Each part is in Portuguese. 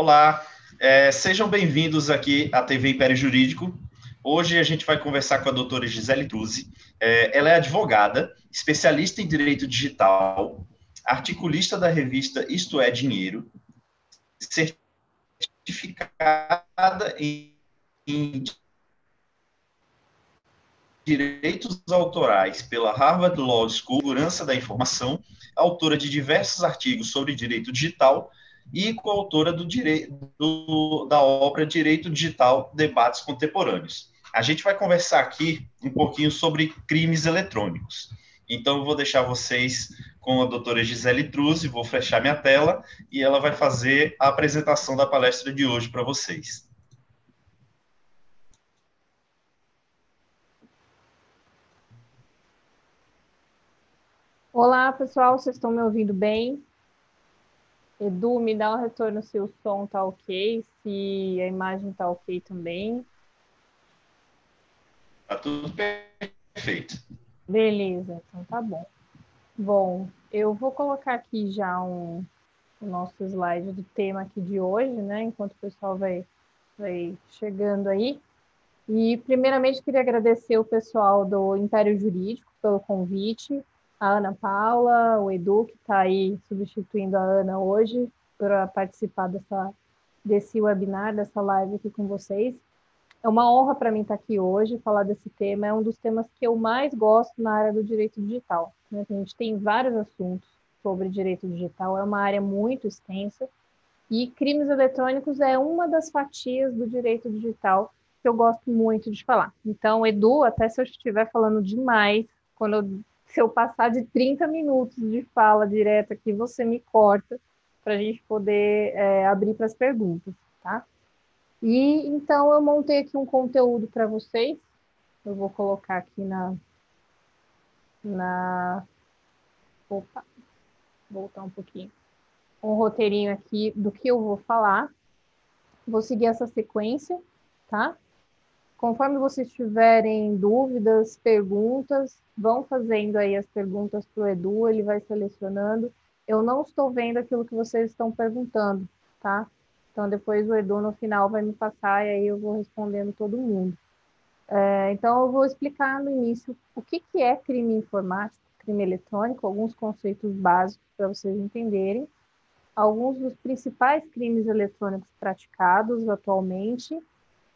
Olá, é, sejam bem-vindos aqui à TV Império Jurídico. Hoje a gente vai conversar com a doutora Gisele Truzzi. É, ela é advogada, especialista em direito digital, articulista da revista Isto é Dinheiro, certificada em, direitos autorais pela Harvard Law School, segurança da informação, autora de diversos artigos sobre direito digital e coautora do do, da obra Direito Digital, Debates Contemporâneos. A gente vai conversar aqui um pouquinho sobre crimes eletrônicos. Então, eu vou deixar vocês com a doutora Gisele Truzzi, vou fechar minha tela e ela vai fazer a apresentação da palestra de hoje para vocês. Olá, pessoal, vocês estão me ouvindo bem? Edu, me dá um retorno se o som tá ok, se a imagem tá ok também. Tá tudo perfeito. Beleza, então tá bom. Bom, eu vou colocar aqui já um, o nosso slide do tema aqui de hoje, né? Enquanto o pessoal vai, vai chegando aí. E, primeiramente, queria agradecer o pessoal do Império Jurídico pelo convite, a Ana Paula, o Edu, que está aí substituindo a Ana hoje, para participar dessa, desse webinar, dessa live aqui com vocês. É uma honra para mim estar tá aqui hoje, falar desse tema. É um dos temas que eu mais gosto na área do direito digital. Né? A gente tem vários assuntos sobre direito digital, é uma área muito extensa. E crimes eletrônicos é uma das fatias do direito digital que eu gosto muito de falar. Então, Edu, até se eu estiver falando demais, quando eu se eu passar de 30 minutos de fala direta aqui, você me corta para a gente poder é, abrir para as perguntas, tá? E então eu montei aqui um conteúdo para vocês. Eu vou colocar aqui na na opa, voltar um pouquinho. Um roteirinho aqui do que eu vou falar. Vou seguir essa sequência, tá? Conforme vocês tiverem dúvidas, perguntas, vão fazendo aí as perguntas para o Edu, ele vai selecionando. Eu não estou vendo aquilo que vocês estão perguntando, tá? Então, depois o Edu, no final, vai me passar e aí eu vou respondendo todo mundo. É, então, eu vou explicar no início o que, que é crime informático, crime eletrônico, alguns conceitos básicos para vocês entenderem, alguns dos principais crimes eletrônicos praticados atualmente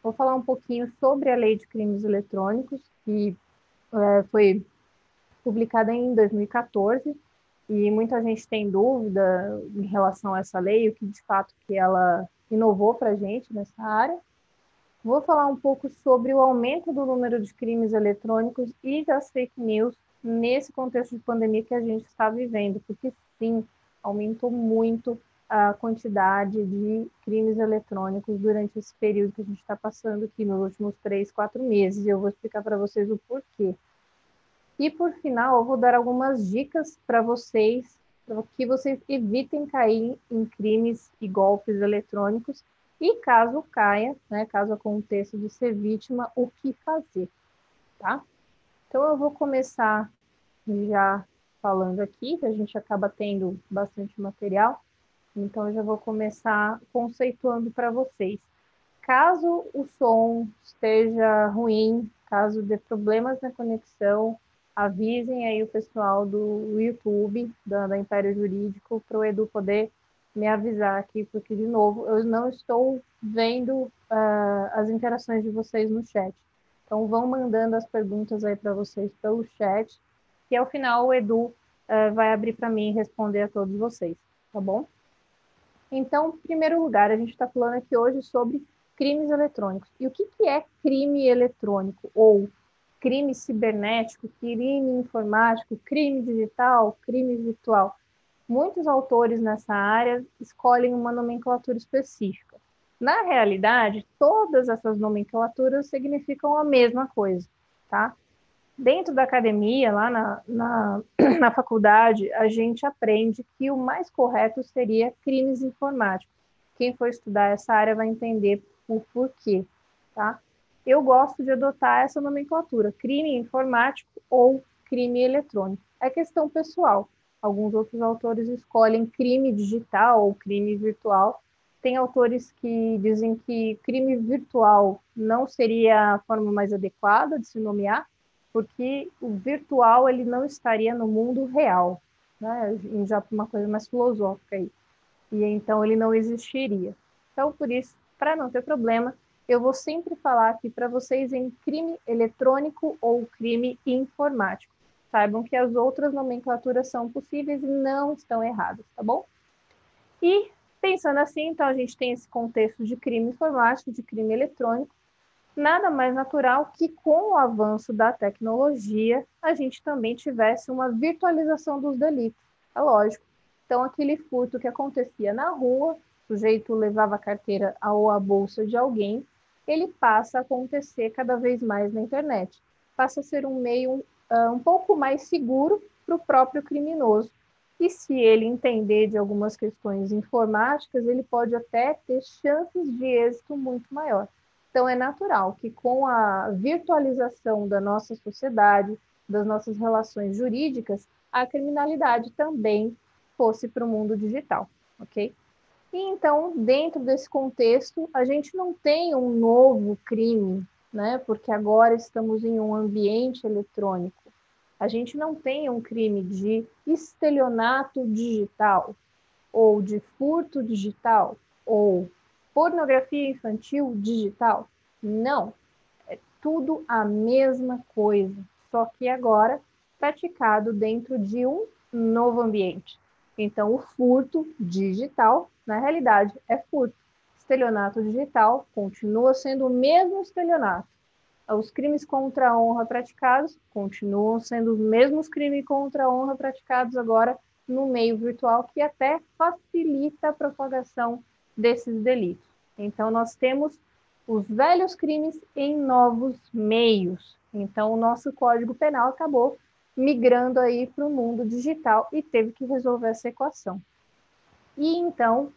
Vou falar um pouquinho sobre a Lei de Crimes Eletrônicos, que é, foi publicada em 2014, e muita gente tem dúvida em relação a essa lei, o que de fato que ela inovou para a gente nessa área. Vou falar um pouco sobre o aumento do número de crimes eletrônicos e das fake news nesse contexto de pandemia que a gente está vivendo, porque sim, aumentou muito a quantidade de crimes eletrônicos durante esse período que a gente está passando aqui nos últimos três, quatro meses. Eu vou explicar para vocês o porquê. E por final, eu vou dar algumas dicas para vocês, para que vocês evitem cair em crimes e golpes eletrônicos. E caso caia, né, caso aconteça de ser vítima, o que fazer, tá? Então eu vou começar já falando aqui, que a gente acaba tendo bastante material. Então, eu já vou começar conceituando para vocês. Caso o som esteja ruim, caso dê problemas na conexão, avisem aí o pessoal do YouTube, da, da Império Jurídico, para o Edu poder me avisar aqui, porque, de novo, eu não estou vendo uh, as interações de vocês no chat. Então, vão mandando as perguntas aí para vocês pelo chat, e ao final o Edu uh, vai abrir para mim responder a todos vocês, tá bom? Então, em primeiro lugar, a gente está falando aqui hoje sobre crimes eletrônicos. E o que, que é crime eletrônico? Ou crime cibernético, crime informático, crime digital, crime virtual? Muitos autores nessa área escolhem uma nomenclatura específica. Na realidade, todas essas nomenclaturas significam a mesma coisa, tá? Dentro da academia, lá na, na, na, faculdade, a gente aprende que o mais correto seria crimes informáticos. Quem for estudar essa área vai entender o porquê, tá? Eu gosto de adotar essa nomenclatura, crime informático ou crime eletrônico. É questão pessoal. Alguns outros autores escolhem crime digital ou crime virtual. tem autores que dizem que crime virtual não seria a forma mais adequada de se nomear, porque o virtual ele não estaria no mundo real, né? Já uma coisa mais filosófica aí. E então ele não existiria. Então, por isso, para não ter problema, eu vou sempre falar aqui para vocês em crime eletrônico ou crime informático. Saibam que as outras nomenclaturas são possíveis e não estão erradas, tá bom? E Pensando assim, então a gente tem esse contexto de crime informático, de crime eletrônico, nada mais natural que com o avanço da tecnologia a gente também tivesse uma virtualização dos delitos. É lógico. Então aquele furto que acontecia na rua, o sujeito levava a carteira ou a bolsa de alguém, ele passa a acontecer cada vez mais na internet. Passa a ser um meio uh, um pouco mais seguro para o próprio criminoso, e se ele entender de algumas questões informáticas, ele pode até ter chances de êxito muito maior. Então, é natural que com a virtualização da nossa sociedade, das nossas relações jurídicas, a criminalidade também fosse para o mundo digital, ok? E então, dentro desse contexto, a gente não tem um novo crime, né? Porque agora estamos em um ambiente eletrônico a gente não tem um crime de estelionato digital, ou de furto digital, ou pornografia infantil digital. Não. É tudo a mesma coisa, só que agora praticado dentro de um novo ambiente. Então, o furto digital, na realidade, é furto. Estelionato digital continua sendo o mesmo estelionato os crimes contra a honra praticados continuam sendo os mesmos crimes contra a honra praticados agora no meio virtual, que até facilita a propagação desses delitos. Então, nós temos os velhos crimes em novos meios. Então, o nosso Código Penal acabou migrando aí para o mundo digital e teve que resolver essa equação. E então,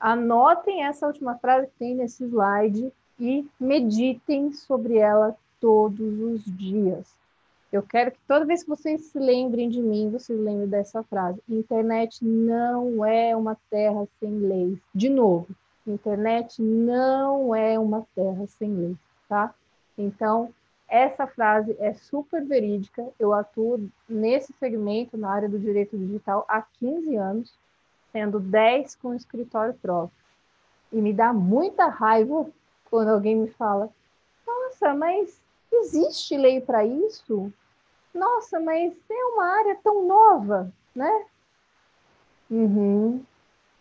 anotem essa última frase que tem nesse slide e meditem sobre ela todos os dias. Eu quero que toda vez que vocês se lembrem de mim, vocês lembrem dessa frase. Internet não é uma terra sem leis. De novo, internet não é uma terra sem leis, tá? Então, essa frase é super verídica. Eu atuo nesse segmento, na área do direito digital, há 15 anos, sendo 10 com escritório próprio. E me dá muita raiva quando alguém me fala: Nossa, mas existe lei para isso? Nossa, mas é uma área tão nova, né? Uhum,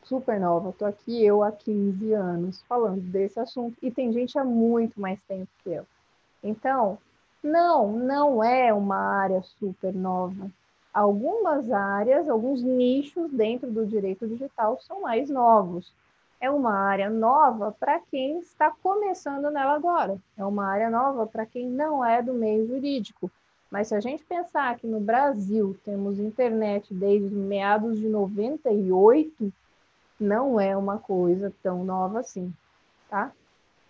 super nova. Estou aqui eu há 15 anos falando desse assunto e tem gente há muito mais tempo que eu. Então, não, não é uma área super nova. Algumas áreas, alguns nichos dentro do direito digital são mais novos é uma área nova para quem está começando nela agora. É uma área nova para quem não é do meio jurídico. Mas se a gente pensar que no Brasil temos internet desde meados de 98, não é uma coisa tão nova assim, tá?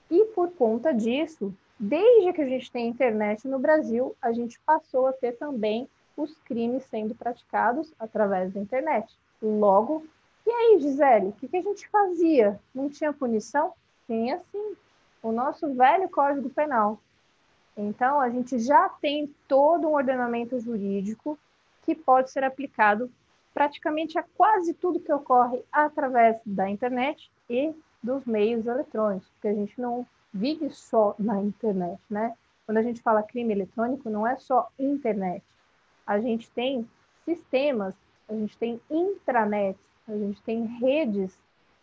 E por conta disso, desde que a gente tem internet no Brasil, a gente passou a ter também os crimes sendo praticados através da internet. Logo, e aí, Gisele, o que, que a gente fazia? Não tinha punição? Tinha sim. O nosso velho Código Penal. Então, a gente já tem todo um ordenamento jurídico que pode ser aplicado praticamente a quase tudo que ocorre através da internet e dos meios eletrônicos, porque a gente não vive só na internet, né? Quando a gente fala crime eletrônico, não é só internet. A gente tem sistemas, a gente tem intranets, a gente tem redes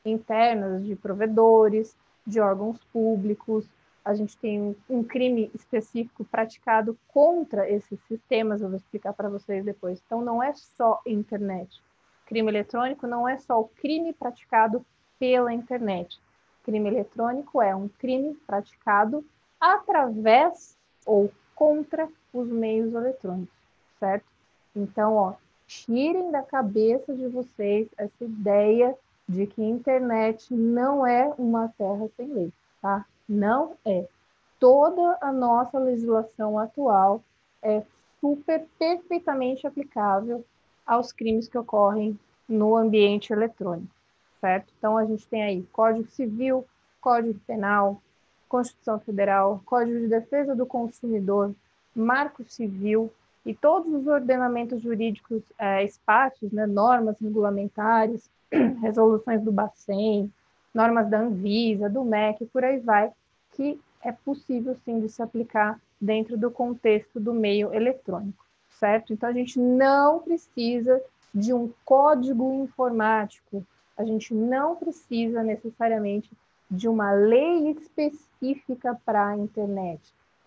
internas de provedores, de órgãos públicos, a gente tem um crime específico praticado contra esses sistemas, eu vou explicar para vocês depois. Então, não é só internet. Crime eletrônico não é só o crime praticado pela internet. Crime eletrônico é um crime praticado através ou contra os meios eletrônicos, certo? Então, ó, tirem da cabeça de vocês essa ideia de que internet não é uma terra sem lei, tá? Não é. Toda a nossa legislação atual é super perfeitamente aplicável aos crimes que ocorrem no ambiente eletrônico, certo? Então, a gente tem aí Código Civil, Código Penal, Constituição Federal, Código de Defesa do Consumidor, Marco Civil e todos os ordenamentos jurídicos é, espaços, né, normas regulamentares, resoluções do Bacen, normas da Anvisa, do MEC, por aí vai, que é possível sim de se aplicar dentro do contexto do meio eletrônico, certo? Então a gente não precisa de um código informático, a gente não precisa necessariamente de uma lei específica para a internet.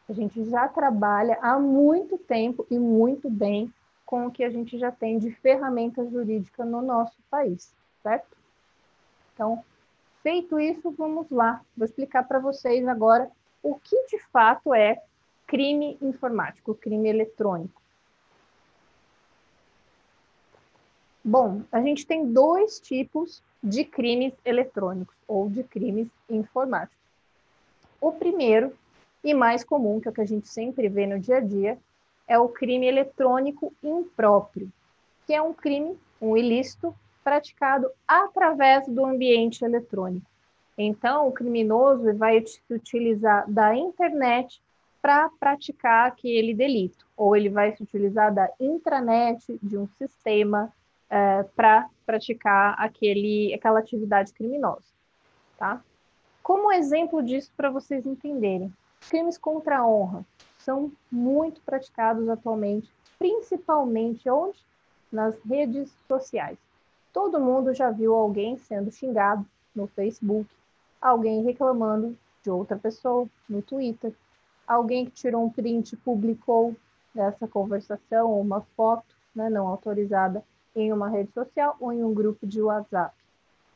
A gente já trabalha há muito tempo e muito bem com o que a gente já tem de ferramenta jurídica no nosso país, certo? Então, feito isso, vamos lá. Vou explicar para vocês agora o que de fato é crime informático, crime eletrônico. Bom, a gente tem dois tipos de crimes eletrônicos ou de crimes informáticos. O primeiro e mais comum, que é o que a gente sempre vê no dia a dia, é o crime eletrônico impróprio, que é um crime, um ilícito, praticado através do ambiente eletrônico. Então, o criminoso vai utilizar da internet para praticar aquele delito, ou ele vai se utilizar da intranet de um sistema é, para praticar aquele, aquela atividade criminosa, tá? Como exemplo disso, para vocês entenderem, crimes contra a honra são muito praticados atualmente, principalmente onde? Nas redes sociais. Todo mundo já viu alguém sendo xingado no Facebook, alguém reclamando de outra pessoa no Twitter, alguém que tirou um print e publicou dessa conversação, uma foto né, não autorizada em uma rede social ou em um grupo de WhatsApp.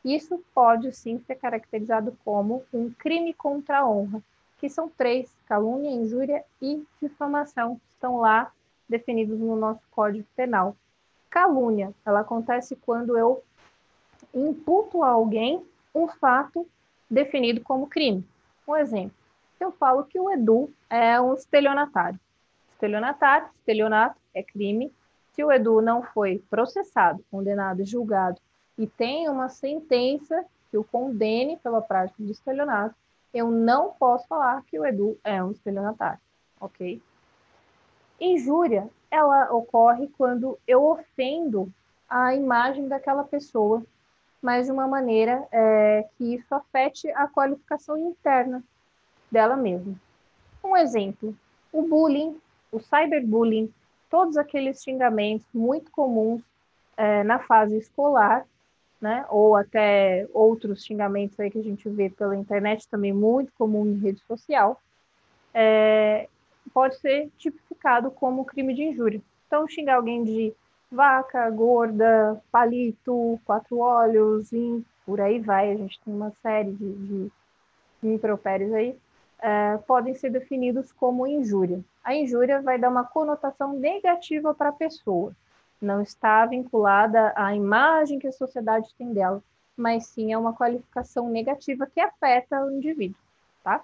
Isso pode sim ser caracterizado como um crime contra a honra, que são três: calúnia, injúria e difamação, estão lá definidos no nosso Código Penal. Calúnia, ela acontece quando eu imputo a alguém um fato definido como crime. Um exemplo, eu falo que o Edu é um estelionatário. Estelionatário, estelionato é crime, se o Edu não foi processado, condenado julgado e tem uma sentença que o condene pela prática de estelionato, eu não posso falar que o Edu é um estelionatário, ok? Injúria, ela ocorre quando eu ofendo a imagem daquela pessoa, mas de uma maneira é, que isso afete a qualificação interna dela mesma. Um exemplo, o bullying, o cyberbullying, todos aqueles xingamentos muito comuns é, na fase escolar, né? Ou até outros xingamentos aí que a gente vê pela internet também muito comum em rede social, é, pode ser tipificado como crime de injúria. Então, xingar alguém de vaca, gorda, palito, quatro olhos, e por aí vai. A gente tem uma série de, de, impropérios aí é, podem ser definidos como injúria. A injúria vai dar uma conotação negativa para a pessoa, não está vinculada à imagem que a sociedade tem dela, mas sim é uma qualificação negativa que afeta o indivíduo, tá?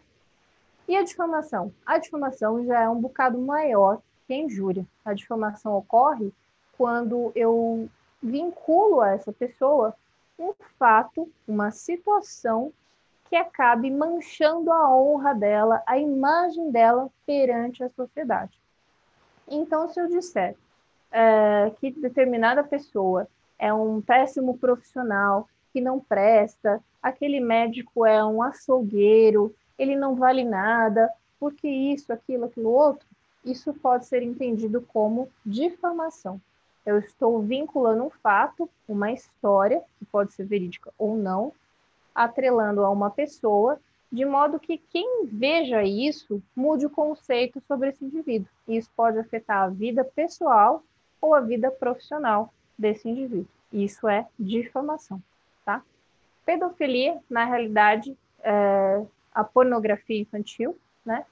E a difamação? A difamação já é um bocado maior que a injúria. A difamação ocorre quando eu vinculo a essa pessoa um fato, uma situação que acabe manchando a honra dela, a imagem dela perante a sociedade. Então, se eu disser é, que determinada pessoa é um péssimo profissional, que não presta, aquele médico é um açougueiro, ele não vale nada, porque isso, aquilo, aquilo outro, isso pode ser entendido como difamação. Eu estou vinculando um fato, uma história, que pode ser verídica ou não, atrelando a uma pessoa, de modo que quem veja isso mude o conceito sobre esse indivíduo. Isso pode afetar a vida pessoal ou a vida profissional desse indivíduo. Isso é difamação, tá? Pedofilia, na realidade, é a pornografia infantil, né?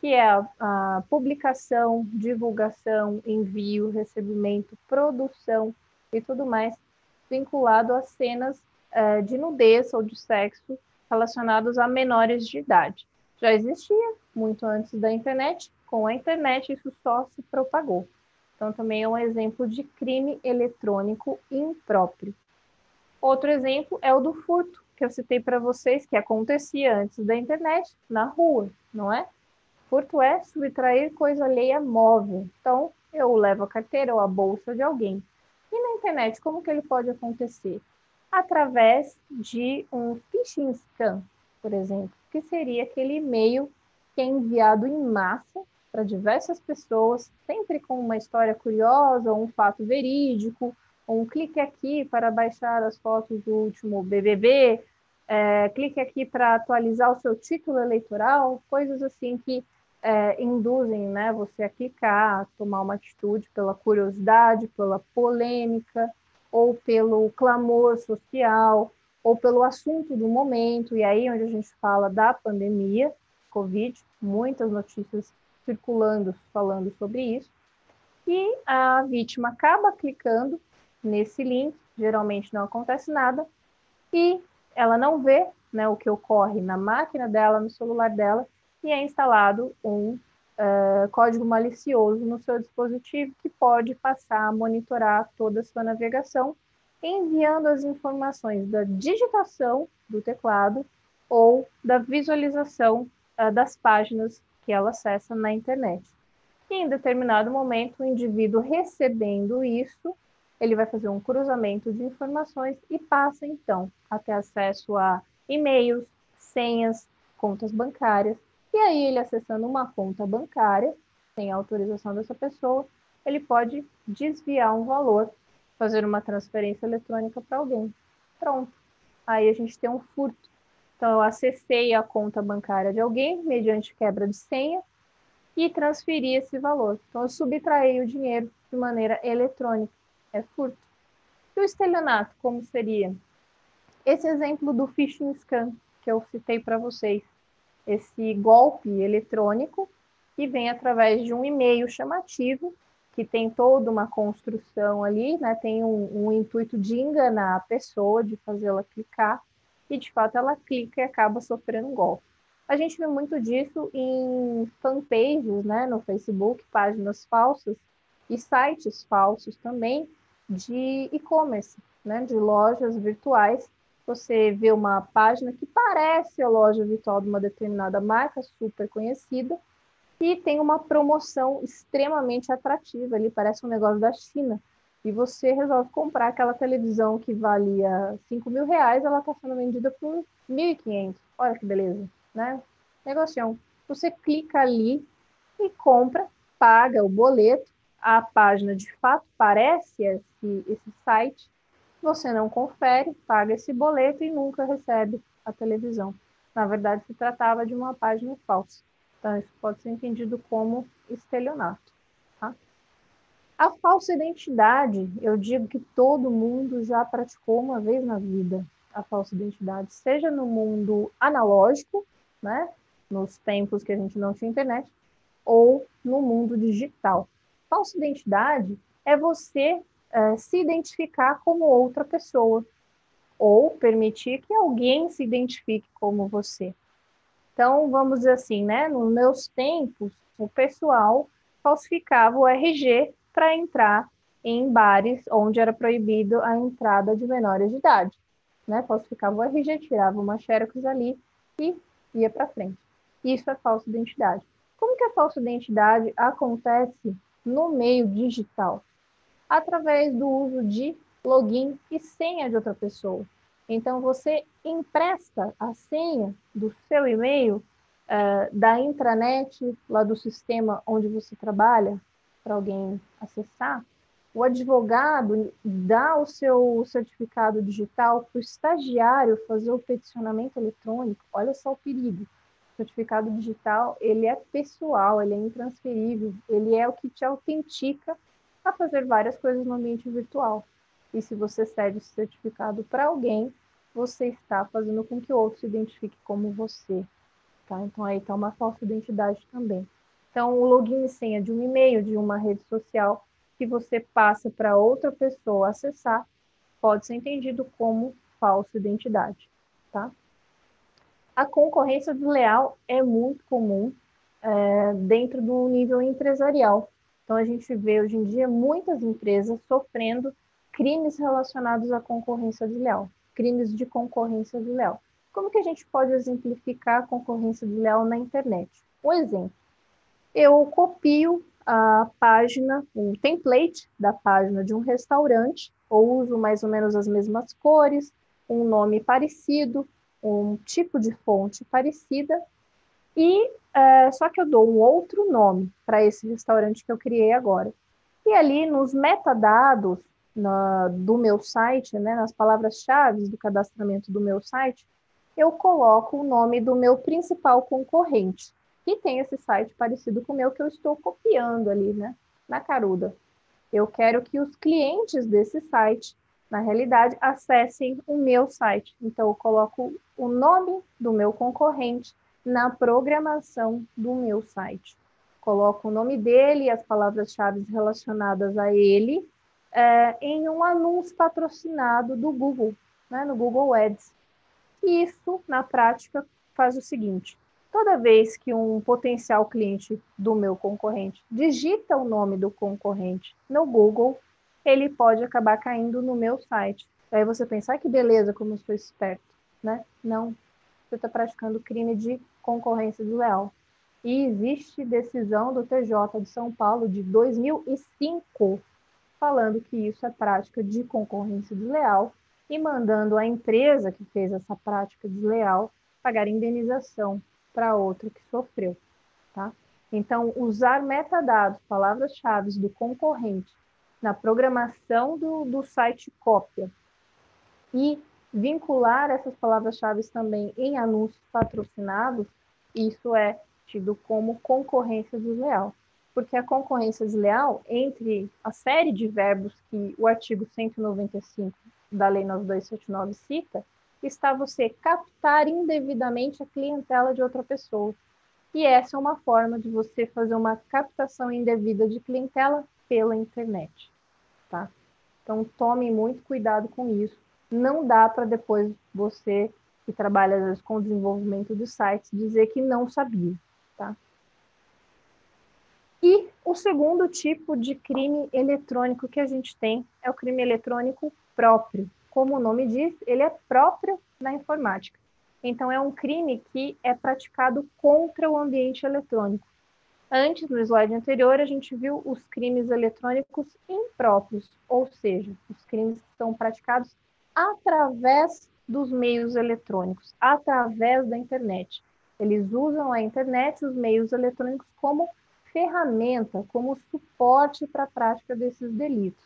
Que é a, a publicação, divulgação, envio, recebimento, produção e tudo mais vinculado a cenas uh, de nudez ou de sexo relacionados a menores de idade. Já existia muito antes da internet, com a internet isso só se propagou. Então, também é um exemplo de crime eletrônico impróprio. Outro exemplo é o do furto, que eu citei para vocês, que acontecia antes da internet, na rua, não é? Furto é subtrair coisa alheia móvel. Então, eu levo a carteira ou a bolsa de alguém. E na internet, como que ele pode acontecer? Através de um phishing scam, por exemplo, que seria aquele e-mail que é enviado em massa para diversas pessoas, sempre com uma história curiosa, ou um fato verídico, ou um clique aqui para baixar as fotos do último BBB, é, clique aqui para atualizar o seu título eleitoral, coisas assim que é, induzem né, você a clicar, a tomar uma atitude pela curiosidade, pela polêmica, ou pelo clamor social, ou pelo assunto do momento, e aí onde a gente fala da pandemia, Covid, muitas notícias circulando falando sobre isso, e a vítima acaba clicando nesse link, geralmente não acontece nada, e ela não vê né, o que ocorre na máquina dela, no celular dela, e é instalado um uh, código malicioso no seu dispositivo que pode passar a monitorar toda a sua navegação, enviando as informações da digitação do teclado ou da visualização uh, das páginas que ela acessa na internet. E em determinado momento, o indivíduo recebendo isso, ele vai fazer um cruzamento de informações e passa então a ter acesso a e-mails, senhas, contas bancárias. E aí, ele acessando uma conta bancária, sem autorização dessa pessoa, ele pode desviar um valor, fazer uma transferência eletrônica para alguém. Pronto. Aí a gente tem um furto. Então, eu acessei a conta bancária de alguém mediante quebra de senha e transferi esse valor. Então, eu subtraí o dinheiro de maneira eletrônica é furto. E o estelionato, como seria? Esse exemplo do phishing scam que eu citei para vocês, esse golpe eletrônico que vem através de um e-mail chamativo que tem toda uma construção ali, né? Tem um, um intuito de enganar a pessoa, de fazê-la clicar e de fato ela clica e acaba sofrendo golpe. A gente vê muito disso em fanpages, né, no Facebook, páginas falsas e sites falsos também, de e-commerce, né, de lojas virtuais. Você vê uma página que parece a loja virtual de uma determinada marca super conhecida e tem uma promoção extremamente atrativa ali, parece um negócio da China. E você resolve comprar aquela televisão que valia 5 mil reais, ela está sendo vendida por 1.500. Olha que beleza, né? Negocião. Você clica ali e compra, paga o boleto, a página de fato parece esse, esse site, você não confere, paga esse boleto e nunca recebe a televisão. Na verdade, se tratava de uma página falsa. Então, isso pode ser entendido como estelionato. A falsa identidade, eu digo que todo mundo já praticou uma vez na vida a falsa identidade, seja no mundo analógico, né, nos tempos que a gente não tinha internet, ou no mundo digital. Falsa identidade é você é, se identificar como outra pessoa ou permitir que alguém se identifique como você. Então, vamos dizer assim, né? Nos meus tempos, o pessoal falsificava o RG para entrar em bares onde era proibido a entrada de menores de idade. Né? Falsificava o RG, tirava uma xerox ali e ia para frente. Isso é falsa identidade. Como que a falsa identidade acontece no meio digital, através do uso de login e senha de outra pessoa. Então, você empresta a senha do seu e-mail uh, da intranet, lá do sistema onde você trabalha, para alguém acessar. O advogado dá o seu certificado digital para o estagiário fazer o peticionamento eletrônico. Olha só o perigo certificado digital, ele é pessoal, ele é intransferível, ele é o que te autentica a fazer várias coisas no ambiente virtual. E se você cede esse certificado para alguém, você está fazendo com que o outro se identifique como você. Tá? Então aí está uma falsa identidade também. Então, o login e senha de um e-mail, de uma rede social, que você passa para outra pessoa acessar, pode ser entendido como falsa identidade. Tá? a concorrência desleal é muito comum é, dentro do nível empresarial. Então, a gente vê hoje em dia muitas empresas sofrendo crimes relacionados à concorrência desleal, crimes de concorrência desleal. Como que a gente pode exemplificar a concorrência desleal na internet? Um exemplo. Eu copio a página, um template da página de um restaurante, ou uso mais ou menos as mesmas cores, um nome parecido, um tipo de fonte parecida, e é, só que eu dou um outro nome para esse restaurante que eu criei agora. E ali nos metadados na, do meu site, né, nas palavras-chave do cadastramento do meu site, eu coloco o nome do meu principal concorrente, que tem esse site parecido com o meu que eu estou copiando ali, né, na caruda. Eu quero que os clientes desse site, na realidade, acessem o meu site. Então, eu coloco o nome do meu concorrente na programação do meu site. Coloco o nome dele e as palavras-chave relacionadas a ele é, em um anúncio patrocinado do Google, né, no Google Ads. Isso, na prática, faz o seguinte: toda vez que um potencial cliente do meu concorrente digita o nome do concorrente no Google, ele pode acabar caindo no meu site. Aí você pensa, ah, que beleza, como eu sou esperto, né? Não, você está praticando crime de concorrência desleal. E existe decisão do TJ de São Paulo de 2005 falando que isso é prática de concorrência desleal e mandando a empresa que fez essa prática desleal pagar indenização para outro que sofreu, tá? Então, usar metadados, palavras-chave do concorrente na programação do, do site cópia e vincular essas palavras-chave também em anúncios patrocinados, isso é tido como concorrência desleal. Porque a concorrência desleal, entre a série de verbos que o artigo 195 da Lei 9279 cita, está você captar indevidamente a clientela de outra pessoa. E essa é uma forma de você fazer uma captação indevida de clientela pela internet, tá? Então tome muito cuidado com isso. Não dá para depois você que trabalha às vezes com o desenvolvimento de sites dizer que não sabia, tá? E o segundo tipo de crime eletrônico que a gente tem é o crime eletrônico próprio, como o nome diz, ele é próprio na informática. Então, é um crime que é praticado contra o ambiente eletrônico. Antes, no slide anterior, a gente viu os crimes eletrônicos impróprios, ou seja, os crimes que são praticados através dos meios eletrônicos, através da internet. Eles usam a internet os meios eletrônicos como ferramenta, como suporte para a prática desses delitos.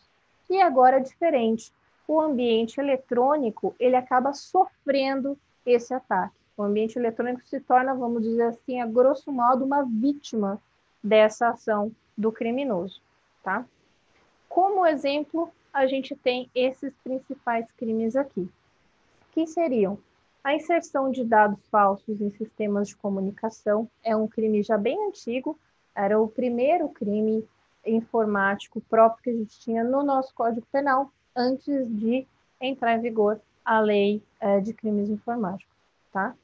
E agora é diferente o ambiente eletrônico ele acaba sofrendo esse ataque. O ambiente eletrônico se torna, vamos dizer assim, a grosso modo, uma vítima dessa ação do criminoso, tá? Como exemplo, a gente tem esses principais crimes aqui, que seriam a inserção de dados falsos em sistemas de comunicação, é um crime já bem antigo, era o primeiro crime informático próprio que a gente tinha no nosso Código Penal, antes de entrar em vigor a lei é, de crimes informáticos, tá?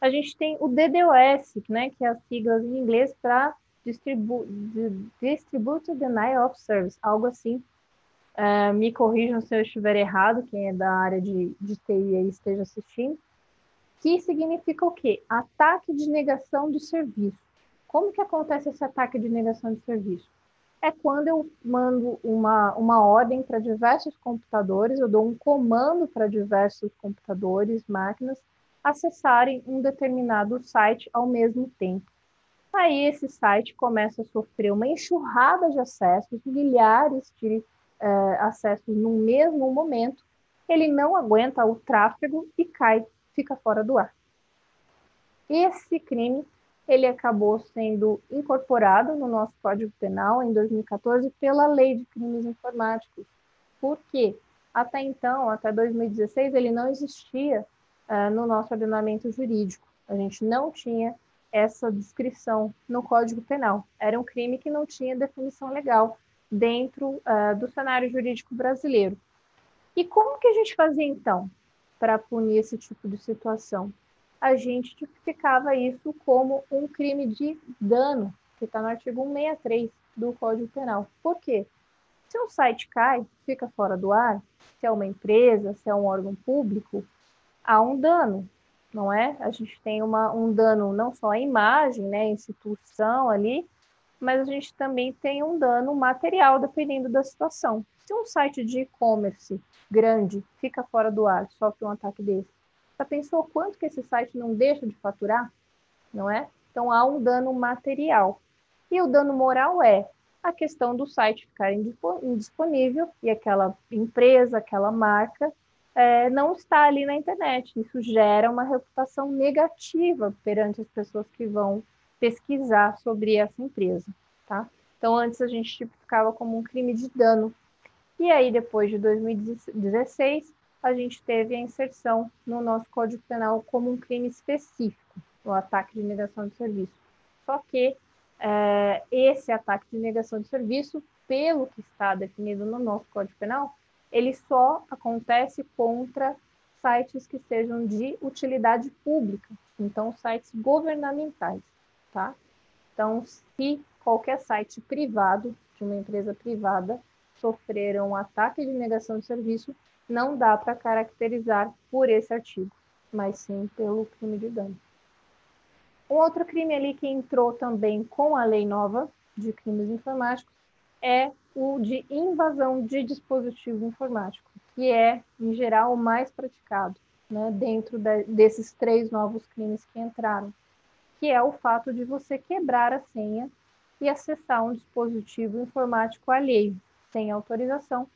A gente tem o DDoS, né, que é as siglas em inglês para distribu Distributed Denial of Service, algo assim. É, me corrijam se eu estiver errado, quem é da área de, de TI aí esteja assistindo. Que significa o quê? Ataque de negação de serviço. Como que acontece esse ataque de negação de serviço? É quando eu mando uma, uma ordem para diversos computadores, eu dou um comando para diversos computadores, máquinas, acessarem um determinado site ao mesmo tempo. Aí esse site começa a sofrer uma enxurrada de acessos, milhares de é, acessos no mesmo momento, ele não aguenta o tráfego e cai, fica fora do ar. Esse crime ele acabou sendo incorporado no nosso Código Penal em 2014 pela Lei de Crimes Informáticos. Por quê? Até então, até 2016, ele não existia uh, no nosso ordenamento jurídico. A gente não tinha essa descrição no Código Penal. Era um crime que não tinha definição legal dentro uh, do cenário jurídico brasileiro. E como que a gente fazia então para punir esse tipo de situação? A gente tipificava isso como um crime de dano, que está no artigo 163 do Código Penal. Por quê? Se um site cai, fica fora do ar, se é uma empresa, se é um órgão público, há um dano, não é? A gente tem uma, um dano não só à imagem, né, à instituição ali, mas a gente também tem um dano material, dependendo da situação. Se um site de e-commerce grande fica fora do ar, sofre um ataque desse, já pensou quanto que esse site não deixa de faturar? Não é? Então há um dano material. E o dano moral é a questão do site ficar indisponível e aquela empresa, aquela marca é, não está ali na internet. Isso gera uma reputação negativa perante as pessoas que vão pesquisar sobre essa empresa, tá? Então, antes a gente tipificava como um crime de dano. E aí, depois de 2016, a gente teve a inserção no nosso Código Penal como um crime específico, o ataque de negação de serviço. Só que é, esse ataque de negação de serviço, pelo que está definido no nosso Código Penal, ele só acontece contra sites que sejam de utilidade pública, então sites governamentais, tá? Então, se qualquer site privado, de uma empresa privada, sofrer um ataque de negação de serviço, não dá para caracterizar por esse artigo, mas sim pelo crime de dano. Um outro crime ali que entrou também com a lei nova de crimes informáticos é o de invasão de dispositivo informático, que é, em geral, o mais praticado né, dentro de, desses três novos crimes que entraram, que é o fato de você quebrar a senha e acessar um dispositivo informático alheio, sem autorização.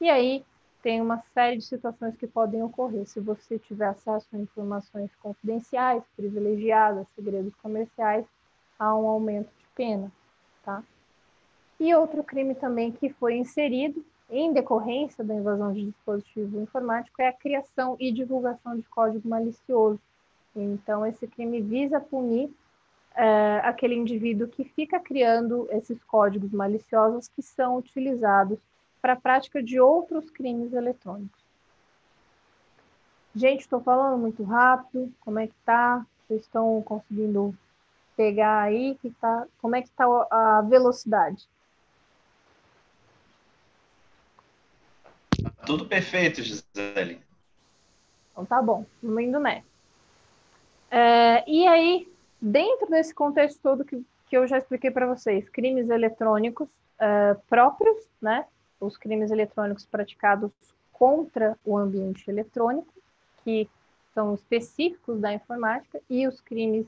E aí tem uma série de situações que podem ocorrer. Se você tiver acesso a informações confidenciais, privilegiadas, segredos comerciais, há um aumento de pena, tá? E outro crime também que foi inserido em decorrência da invasão de dispositivo informático é a criação e divulgação de código malicioso. Então, esse crime visa punir é, aquele indivíduo que fica criando esses códigos maliciosos que são utilizados para a prática de outros crimes eletrônicos. Gente, estou falando muito rápido. Como é que tá? Vocês estão conseguindo pegar aí? Que tá, como é que está a velocidade? Tudo perfeito, Gisele. Então tá bom, vamos indo nessa. É, e aí, dentro desse contexto todo que, que eu já expliquei para vocês, crimes eletrônicos é, próprios, né? Os crimes eletrônicos praticados contra o ambiente eletrônico, que são específicos da informática, e os crimes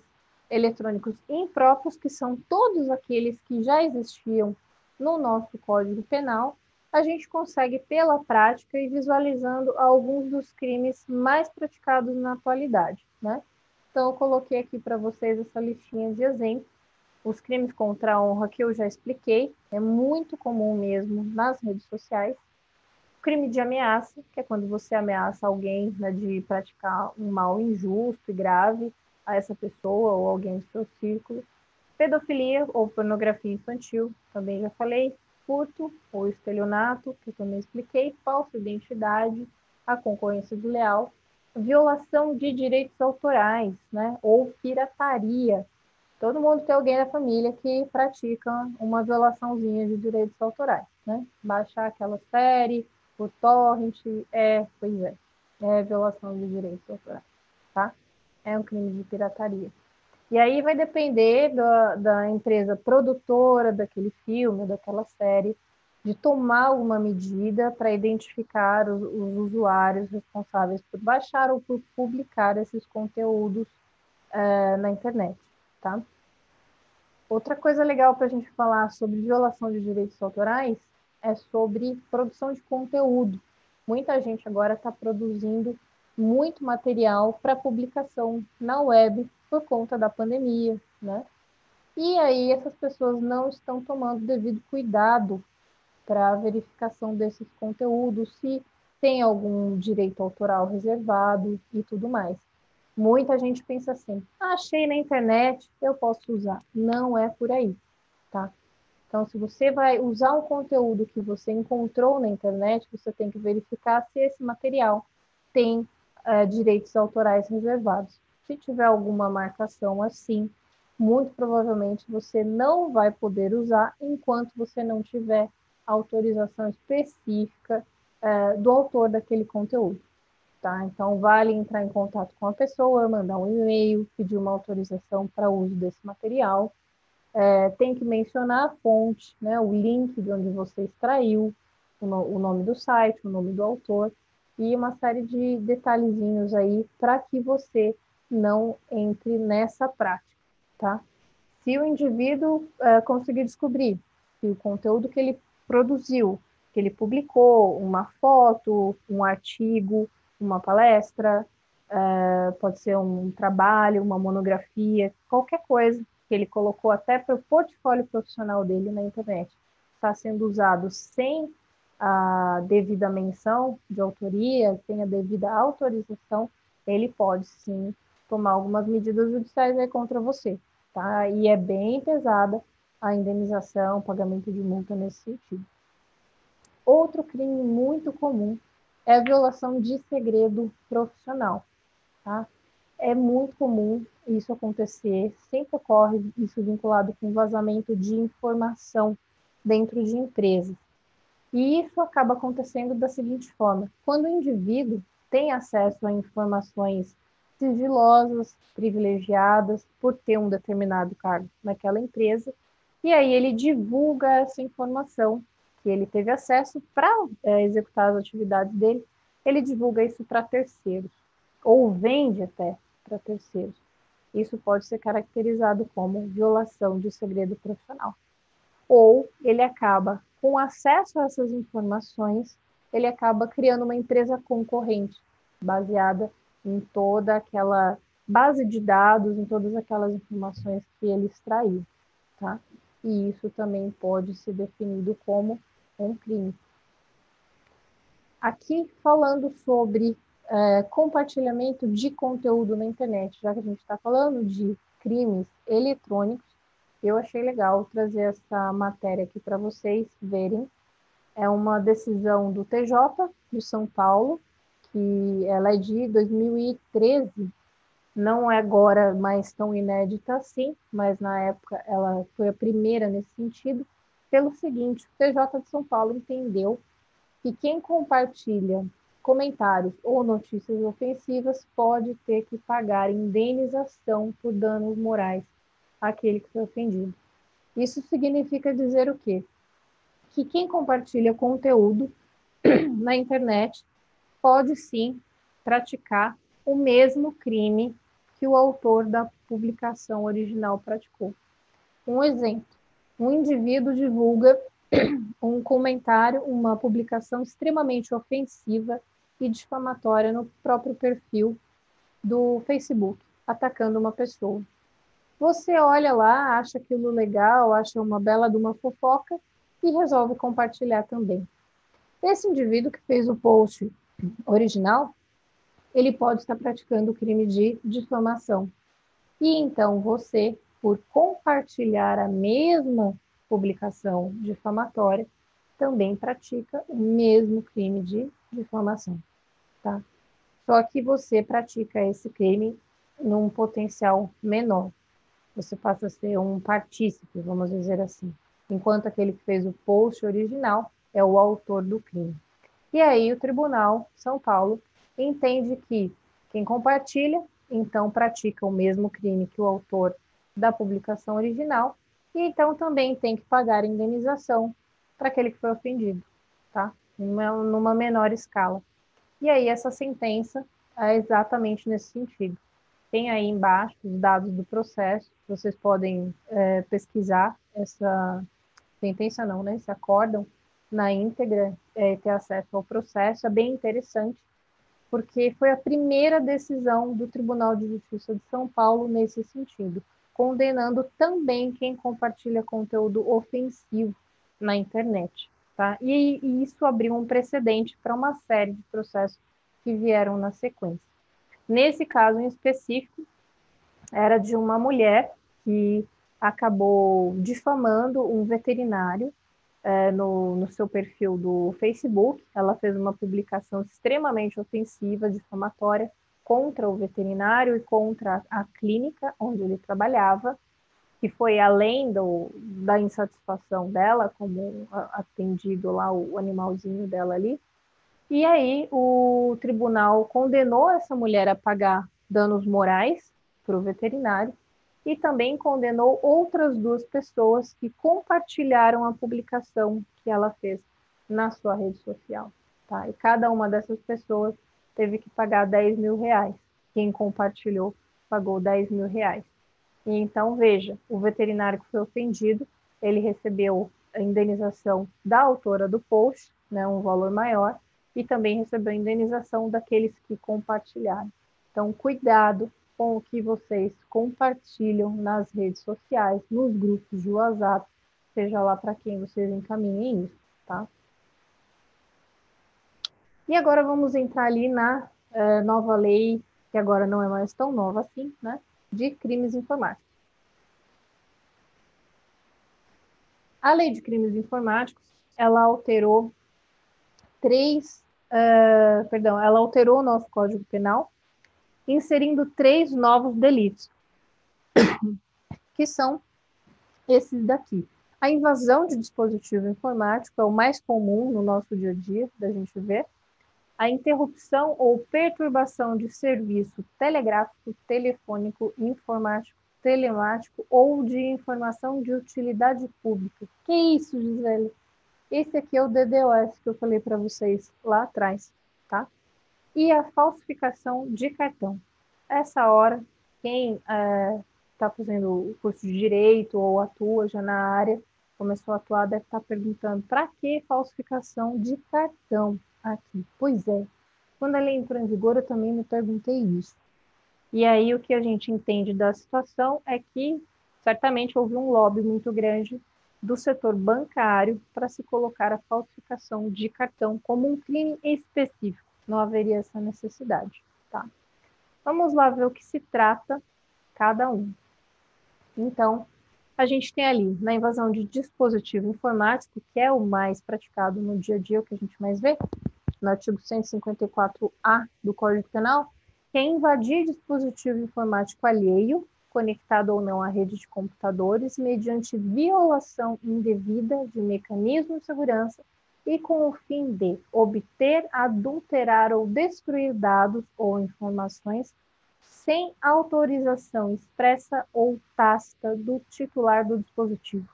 eletrônicos impróprios, que são todos aqueles que já existiam no nosso Código Penal a gente consegue, pela prática, e visualizando alguns dos crimes mais praticados na atualidade, né? Então, eu coloquei aqui para vocês essa listinha de exemplos. Os crimes contra a honra que eu já expliquei, é muito comum mesmo nas redes sociais. O crime de ameaça, que é quando você ameaça alguém né, de praticar um mal injusto e grave a essa pessoa ou alguém do seu círculo. Pedofilia ou pornografia infantil, também já falei furto ou estelionato, que também expliquei, falsa identidade, a concorrência desleal, violação de direitos autorais, né, ou pirataria. Todo mundo tem alguém da família que pratica uma violaçãozinha de direitos autorais, né? Baixar aquela série, o torrent, é, pois é, é violação de direitos autorais, tá? É um crime de pirataria. E aí vai depender da, da empresa produtora daquele filme, daquela série, de tomar alguma medida para identificar os, os, usuários responsáveis por baixar ou por publicar esses conteúdos uh, na internet, tá? Outra coisa legal para a gente falar sobre violação de direitos autorais é sobre produção de conteúdo. Muita gente agora está produzindo muito material para publicação na web por conta da pandemia, né? E aí essas pessoas não estão tomando devido cuidado para a verificação desses conteúdos, se tem algum direito autoral reservado e tudo mais. Muita gente pensa assim: ah, achei na internet, eu posso usar. Não é por aí, tá? Então, se você vai usar um conteúdo que você encontrou na internet, você tem que verificar se esse material tem é, direitos autorais reservados. Se tiver alguma marcação assim, muito provavelmente você não vai poder usar enquanto você não tiver autorização específica é, do autor daquele conteúdo. Tá? Então, vale entrar em contato com a pessoa, mandar um e-mail, pedir uma autorização para uso desse material. É, tem que mencionar a fonte, né, o link de onde você extraiu, o, no, o nome do site, o nome do autor e uma série de detalhezinhos aí para que você não entre nessa prática, tá? Se o indivíduo uh, conseguir descobrir que o conteúdo que ele produziu, que ele publicou, uma foto, um artigo, uma palestra, uh, pode ser um trabalho, uma monografia, qualquer coisa que ele colocou até para o portfólio profissional dele na internet, está sendo usado sem a devida menção de autoria, sem a devida autorização, ele pode sim tomar algumas medidas judiciais contra você, tá? E é bem pesada a indenização, pagamento de multa nesse sentido. Outro crime muito comum é a violação de segredo profissional, tá? É muito comum isso acontecer, sempre ocorre isso vinculado com vazamento de informação dentro de empresas. E isso acaba acontecendo da seguinte forma: quando o indivíduo tem acesso a informações sigilosas, privilegiadas, por ter um determinado cargo naquela empresa, e aí ele divulga essa informação que ele teve acesso para é, executar as atividades dele, ele divulga isso para terceiros, ou vende até para terceiros. Isso pode ser caracterizado como violação de segredo profissional. Ou ele acaba com acesso a essas informações, ele acaba criando uma empresa concorrente, baseada em toda aquela base de dados, em todas aquelas informações que ele extraiu, tá? E isso também pode ser definido como um crime. Aqui falando sobre é, compartilhamento de conteúdo na internet, já que a gente está falando de crimes eletrônicos, eu achei legal trazer essa matéria aqui para vocês verem. É uma decisão do TJ de São Paulo, que ela é de 2013, não é agora mais tão inédita assim, mas na época ela foi a primeira nesse sentido, pelo seguinte, o TJ de São Paulo entendeu que quem compartilha comentários ou notícias ofensivas pode ter que pagar indenização por danos morais àquele que foi ofendido. Isso significa dizer o quê? Que quem compartilha conteúdo na internet pode sim praticar o mesmo crime que o autor da publicação original praticou. Um exemplo: um indivíduo divulga um comentário, uma publicação extremamente ofensiva e difamatória no próprio perfil do Facebook, atacando uma pessoa. Você olha lá, acha aquilo legal, acha uma bela de uma fofoca e resolve compartilhar também. Esse indivíduo que fez o post original, ele pode estar praticando o crime de difamação. E então você, por compartilhar a mesma publicação difamatória, também pratica o mesmo crime de difamação, tá? Só que você pratica esse crime num potencial menor você passa a ser um partícipe, vamos dizer assim, enquanto aquele que fez o post original é o autor do crime. E aí o Tribunal São Paulo entende que quem compartilha, então pratica o mesmo crime que o autor da publicação original, e então também tem que pagar indenização para aquele que foi ofendido, tá? Numa, menor escala. E aí essa sentença é exatamente nesse sentido. Tem aí embaixo os dados do processo, vocês podem é, pesquisar essa sentença, não, né? Esse acórdão na íntegra, é, ter acesso ao processo, é bem interessante, porque foi a primeira decisão do Tribunal de Justiça de São Paulo nesse sentido, condenando também quem compartilha conteúdo ofensivo na internet. Tá? E, e isso abriu um precedente para uma série de processos que vieram na sequência. Nesse caso em específico, era de uma mulher que acabou difamando um veterinário é, no, no seu perfil do Facebook. Ela fez uma publicação extremamente ofensiva, difamatória, contra o veterinário e contra a clínica onde ele trabalhava. que foi além do, da insatisfação dela, como atendido lá o animalzinho dela ali. E aí o tribunal condenou essa mulher a pagar danos morais para o veterinário e também condenou outras duas pessoas que compartilharam a publicação que ela fez na sua rede social. Tá? E cada uma dessas pessoas teve que pagar 10 mil reais. Quem compartilhou pagou 10 mil reais. E então, veja, o veterinário que foi ofendido, ele recebeu a indenização da autora do post, né, um valor maior, e também recebeu a indenização daqueles que compartilharam. Então, cuidado com o que vocês compartilham nas redes sociais, nos grupos de WhatsApp, seja lá para quem vocês encaminhem isso, tá? E agora vamos entrar ali na uh, nova lei, que agora não é mais tão nova assim, né? De crimes informáticos. A lei de crimes informáticos, ela alterou três, uh, perdão, ela alterou o nosso Código Penal, inserindo três novos delitos, que são esses daqui. A invasão de dispositivo informático é o mais comum no nosso dia a dia, da gente ver a interrupção ou perturbação de serviço telegráfico, telefônico, informático, telemático ou de informação de utilidade pública. Que isso, Gisele? Esse aqui é o DDoS que eu falei para vocês lá atrás, tá? E a falsificação de cartão. Essa hora, quem está é, fazendo o curso de direito ou atua já na área, começou a atuar, deve estar tá perguntando para que falsificação de cartão? Aqui. Pois é, quando a lei entrou em vigor, eu também me perguntei isso. E aí o que a gente entende da situação é que certamente houve um lobby muito grande do setor bancário para se colocar a falsificação de cartão como um crime específico. Não haveria essa necessidade, tá? Vamos lá ver o que se trata cada um. Então, a gente tem ali na invasão de dispositivo informático, que é o mais praticado no dia a dia, o que a gente mais vê, no artigo 154-A do Código Penal, que é invadir dispositivo informático alheio, conectado ou não à rede de computadores, mediante violação indevida de mecanismo de segurança e com o fim de obter, adulterar ou destruir dados ou informações sem autorização expressa ou tácita do titular do dispositivo,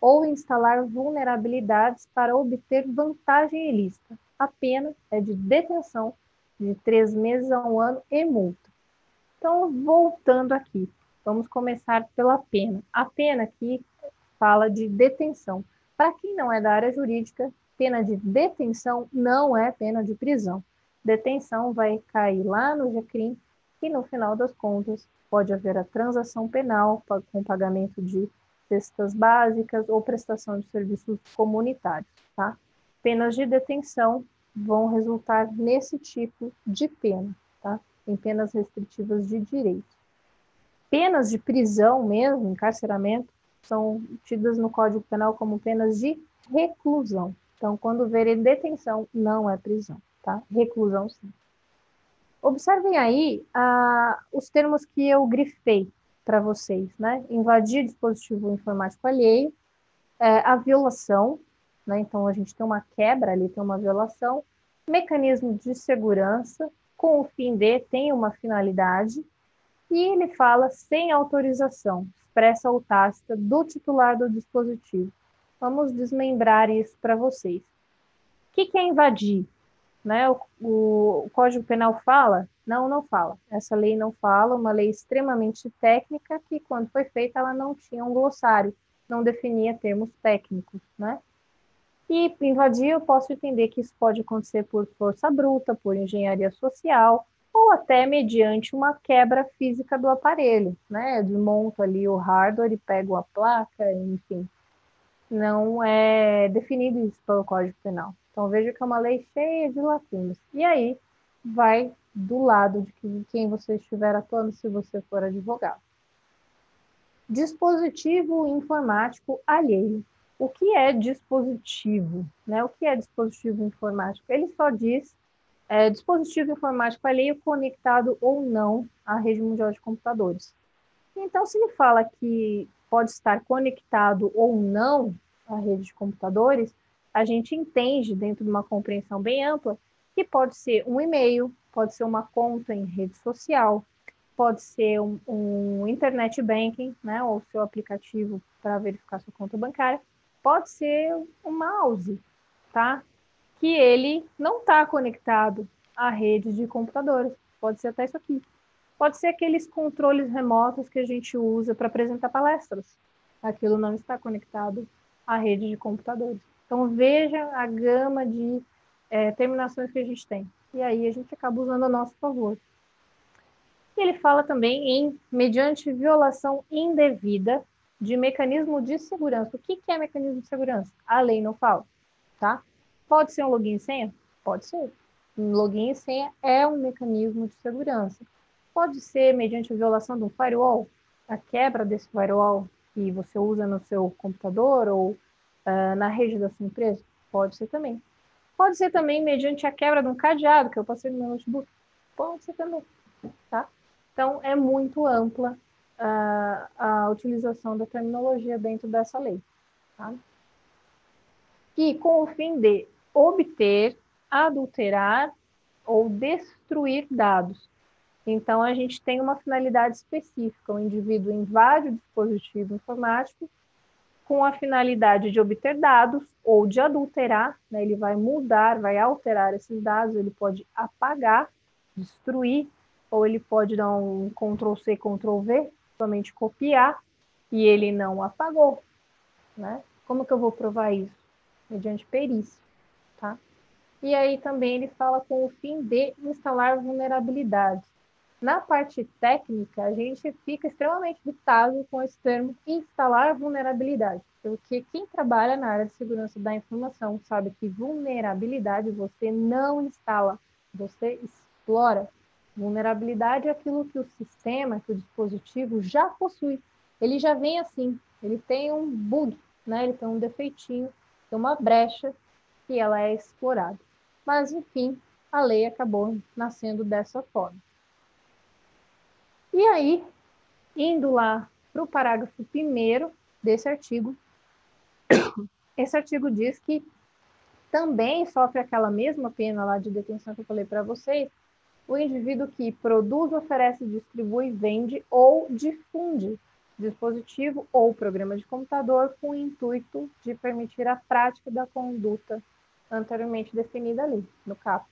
ou instalar vulnerabilidades para obter vantagem ilícita, a pena é de detenção de três meses a um ano e multa. Então, voltando aqui, vamos começar pela pena. A pena aqui fala de detenção. Para quem não é da área jurídica, pena de detenção não é pena de prisão. Detenção vai cair lá no GCRIM e, no final das contas, pode haver a transação penal com pagamento de cestas básicas ou prestação de serviços comunitários, tá? Penas de detenção vão resultar nesse tipo de pena, tá? Em penas restritivas de direito. Penas de prisão mesmo, encarceramento, são tidas no Código Penal como penas de reclusão. Então, quando verem detenção, não é prisão, tá? Reclusão, sim. Observem aí ah, os termos que eu grifei para vocês, né? Invadir dispositivo informático alheio, é, a violação, né? Então, a gente tem uma quebra ali, tem uma violação. Mecanismo de segurança, com o fim de, tem uma finalidade. E ele fala sem autorização, expressa ou tácita, do titular do dispositivo. Vamos desmembrar isso para vocês. O que, que é invadir? Né? O, o, o Código Penal fala? Não, não fala. Essa lei não fala, uma lei extremamente técnica que, quando foi feita, ela não tinha um glossário, não definia termos técnicos, né? E invadir, eu posso entender que isso pode acontecer por força bruta, por engenharia social, ou até mediante uma quebra física do aparelho, né? Desmonto ali o hardware e pego a placa, enfim. Não é definido isso pelo Código Penal. Então veja que é uma lei cheia de lacunas. E aí vai do lado de quem você estiver atuando, se você for advogado. Dispositivo informático alheio o que é dispositivo? Né? O que é dispositivo informático? Ele só diz é, dispositivo informático alheio conectado ou não à rede mundial de computadores. Então, se ele fala que pode estar conectado ou não à rede de computadores, a gente entende dentro de uma compreensão bem ampla que pode ser um e-mail, pode ser uma conta em rede social, pode ser um, um internet banking, né, ou seu aplicativo para verificar sua conta bancária, pode ser um mouse, tá? Que ele não está conectado à rede de computadores. Pode ser até isso aqui. Pode ser aqueles controles remotos que a gente usa para apresentar palestras. Aquilo não está conectado à rede de computadores. Então veja a gama de é, terminações que a gente tem. E aí a gente acaba usando a nosso favor. E ele fala também em mediante violação indevida de mecanismo de segurança. O que, que é mecanismo de segurança? A lei não fala, tá? Pode ser um login e senha? Pode ser. Um login e senha é um mecanismo de segurança. Pode ser mediante a violação de um firewall, a quebra desse firewall que você usa no seu computador ou uh, na rede da sua empresa? Pode ser também. Pode ser também mediante a quebra de um cadeado que eu passei no meu notebook. Pode ser também, tá? Então, é muito ampla uh, a utilização da terminologia dentro dessa lei. Tá? E com o fim de obter, adulterar ou destruir dados. Então, a gente tem uma finalidade específica. O indivíduo invade o dispositivo informático com a finalidade de obter dados ou de adulterar, né? ele vai mudar, vai alterar esses dados, ele pode apagar, destruir, ou ele pode dar um Ctrl C, Ctrl V, somente copiar, e ele não apagou. Né? Como que eu vou provar isso? Mediante perícia. Tá? E aí também ele fala com o fim de instalar vulnerabilidades. Na parte técnica, a gente fica extremamente irritado com esse termo instalar vulnerabilidade, porque quem trabalha na área de segurança da informação sabe que vulnerabilidade você não instala, você explora. Vulnerabilidade é aquilo que o sistema, que o dispositivo já possui. Ele já vem assim, ele tem um bug, né? ele tem um defeitinho, tem uma brecha que ela é explorada. Mas, enfim, a lei acabou nascendo dessa forma. E aí, indo lá para o parágrafo primeiro desse artigo, esse artigo diz que também sofre aquela mesma pena lá de detenção que eu falei para vocês, o indivíduo que produz, oferece, distribui, vende ou difunde dispositivo ou programa de computador com o intuito de permitir a prática da conduta anteriormente definida ali, no caput.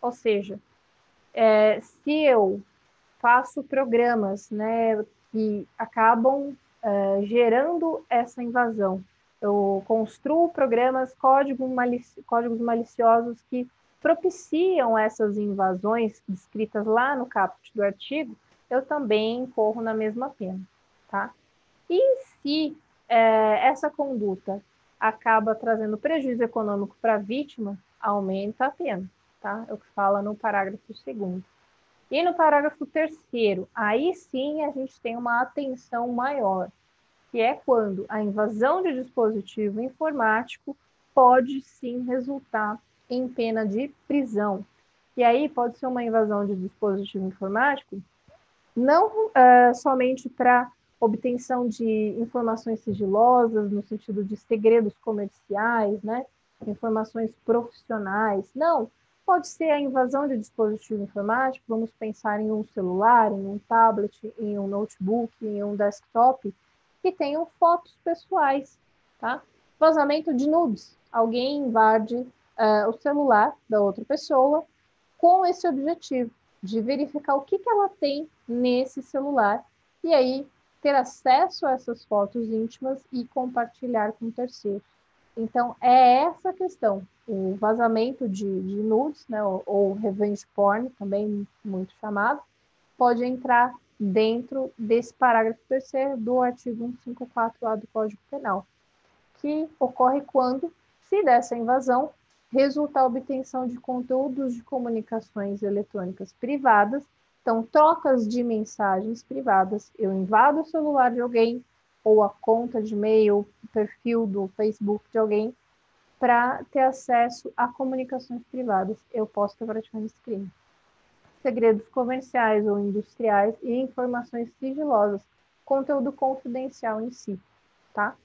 Ou seja, é, se eu faço programas né, que acabam uh, gerando essa invasão. Eu construo programas, código malici códigos maliciosos que propiciam essas invasões descritas lá no caput do artigo, eu também corro na mesma pena, tá? E se é, essa conduta acaba trazendo prejuízo econômico para a vítima, aumenta a pena, tá? É o que fala no parágrafo segundo. E no parágrafo terceiro, aí sim a gente tem uma atenção maior, que é quando a invasão de dispositivo informático pode sim resultar em pena de prisão. E aí pode ser uma invasão de dispositivo informático não uh, somente para obtenção de informações sigilosas, no sentido de segredos comerciais, né? informações profissionais, não, Pode ser a invasão de dispositivo informático, vamos pensar em um celular, em um tablet, em um notebook, em um desktop, que tenham fotos pessoais, tá? Vazamento de nudes. Alguém invade uh, o celular da outra pessoa com esse objetivo de verificar o que, que ela tem nesse celular e aí ter acesso a essas fotos íntimas e compartilhar com terceiros. Então, é essa questão o vazamento de, de nudes, né, ou, ou revenge porn, também muito chamado, pode entrar dentro desse parágrafo terceiro do artigo 154A do Código Penal, que ocorre quando, se dessa invasão, resulta a obtenção de conteúdos de comunicações eletrônicas privadas, então trocas de mensagens privadas, eu invado o celular de alguém, ou a conta de e-mail, perfil do Facebook de alguém, para ter acesso a comunicações privadas. Eu posso estar praticando esse crime. Segredos comerciais ou industriais e informações sigilosas, conteúdo confidencial em si, tá?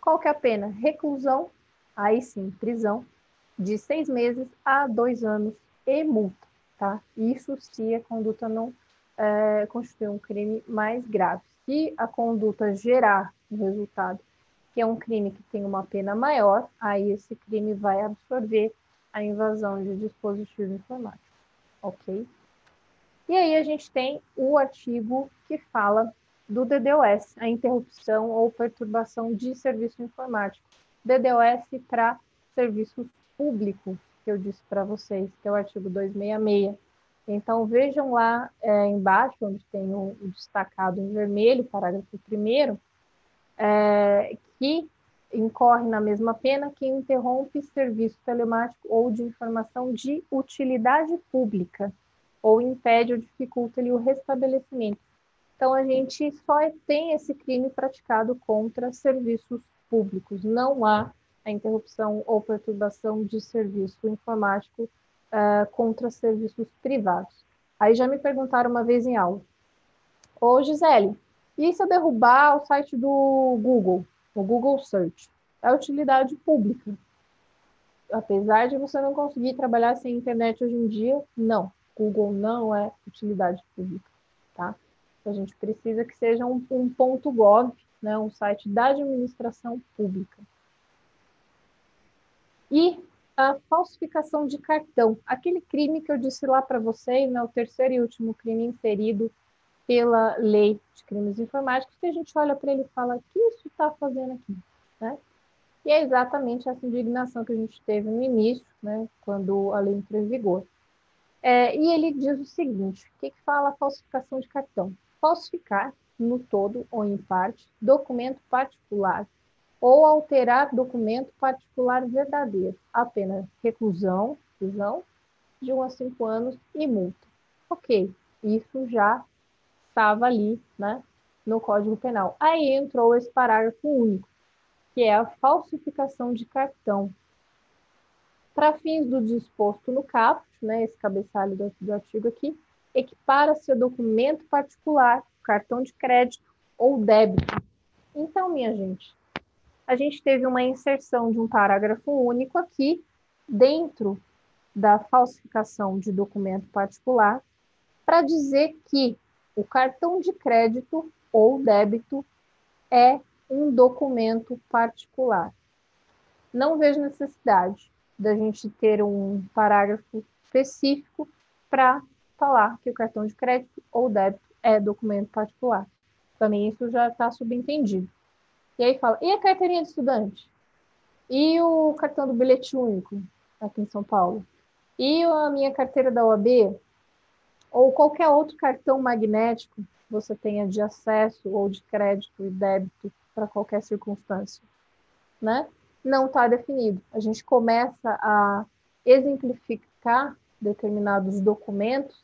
Qual que é a pena? Reclusão, aí sim, prisão, de seis meses a dois anos e multa, tá? Isso se a conduta não é, constitui um crime mais grave. Se a conduta gerar um resultado que é um crime que tem uma pena maior, aí esse crime vai absorver a invasão de dispositivo informático, ok? E aí a gente tem o artigo que fala do DDoS, a interrupção ou perturbação de serviço informático. DDoS para serviços públicos, que eu disse para vocês, que é o artigo 266. Então, vejam lá é, embaixo, onde tem o, o, destacado em vermelho, parágrafo 1 é, que incorre na mesma pena quem interrompe serviço telemático ou de informação de utilidade pública, ou impede ou dificulta-lhe o restabelecimento então, a gente só tem esse crime praticado contra serviços públicos. Não há a interrupção ou perturbação de serviço informático uh, contra serviços privados. Aí já me perguntaram uma vez em aula, ô Gisele, e se eu derrubar o site do Google, o Google Search? É utilidade pública. Apesar de você não conseguir trabalhar sem internet hoje em dia, não. Google não é utilidade pública, tá? A gente precisa que seja um, um ponto .gov, né, um site da administração pública. E a falsificação de cartão, aquele crime que eu disse lá para vocês, né, o terceiro e último crime inserido pela lei de crimes informáticos, que a gente olha para ele e fala, o que isso está fazendo aqui? Né? E é exatamente essa indignação que a gente teve no início, né, quando a lei entrou em vigor. É, e ele diz o seguinte: o que, que fala falsificação de cartão? falsificar, no todo ou em parte, documento particular ou alterar documento particular verdadeiro, apenas reclusão, prisão, de 1 a 5 anos e multa. Ok, isso já estava ali, né, no Código Penal. Aí entrou esse parágrafo único, que é a falsificação de cartão. Para fins do disposto no caput, né, esse cabeçalho do, do artigo aqui, equipara seu documento particular, cartão de crédito ou débito. Então, minha gente, a gente teve uma inserção de um parágrafo único aqui dentro da falsificação de documento particular para dizer que o cartão de crédito ou débito é um documento particular. Não vejo necessidade da gente ter um parágrafo específico para falar que o cartão de crédito ou débito é documento particular. Mim, isso já está subentendido. E aí fala, e a carteirinha de estudante? E o cartão do bilhete único, aqui em São Paulo? E a minha carteira da OAB? Ou qualquer outro cartão magnético que você tenha de acesso ou de crédito e débito para qualquer circunstância, né? Não está definido. A gente começa a exemplificar determinados documentos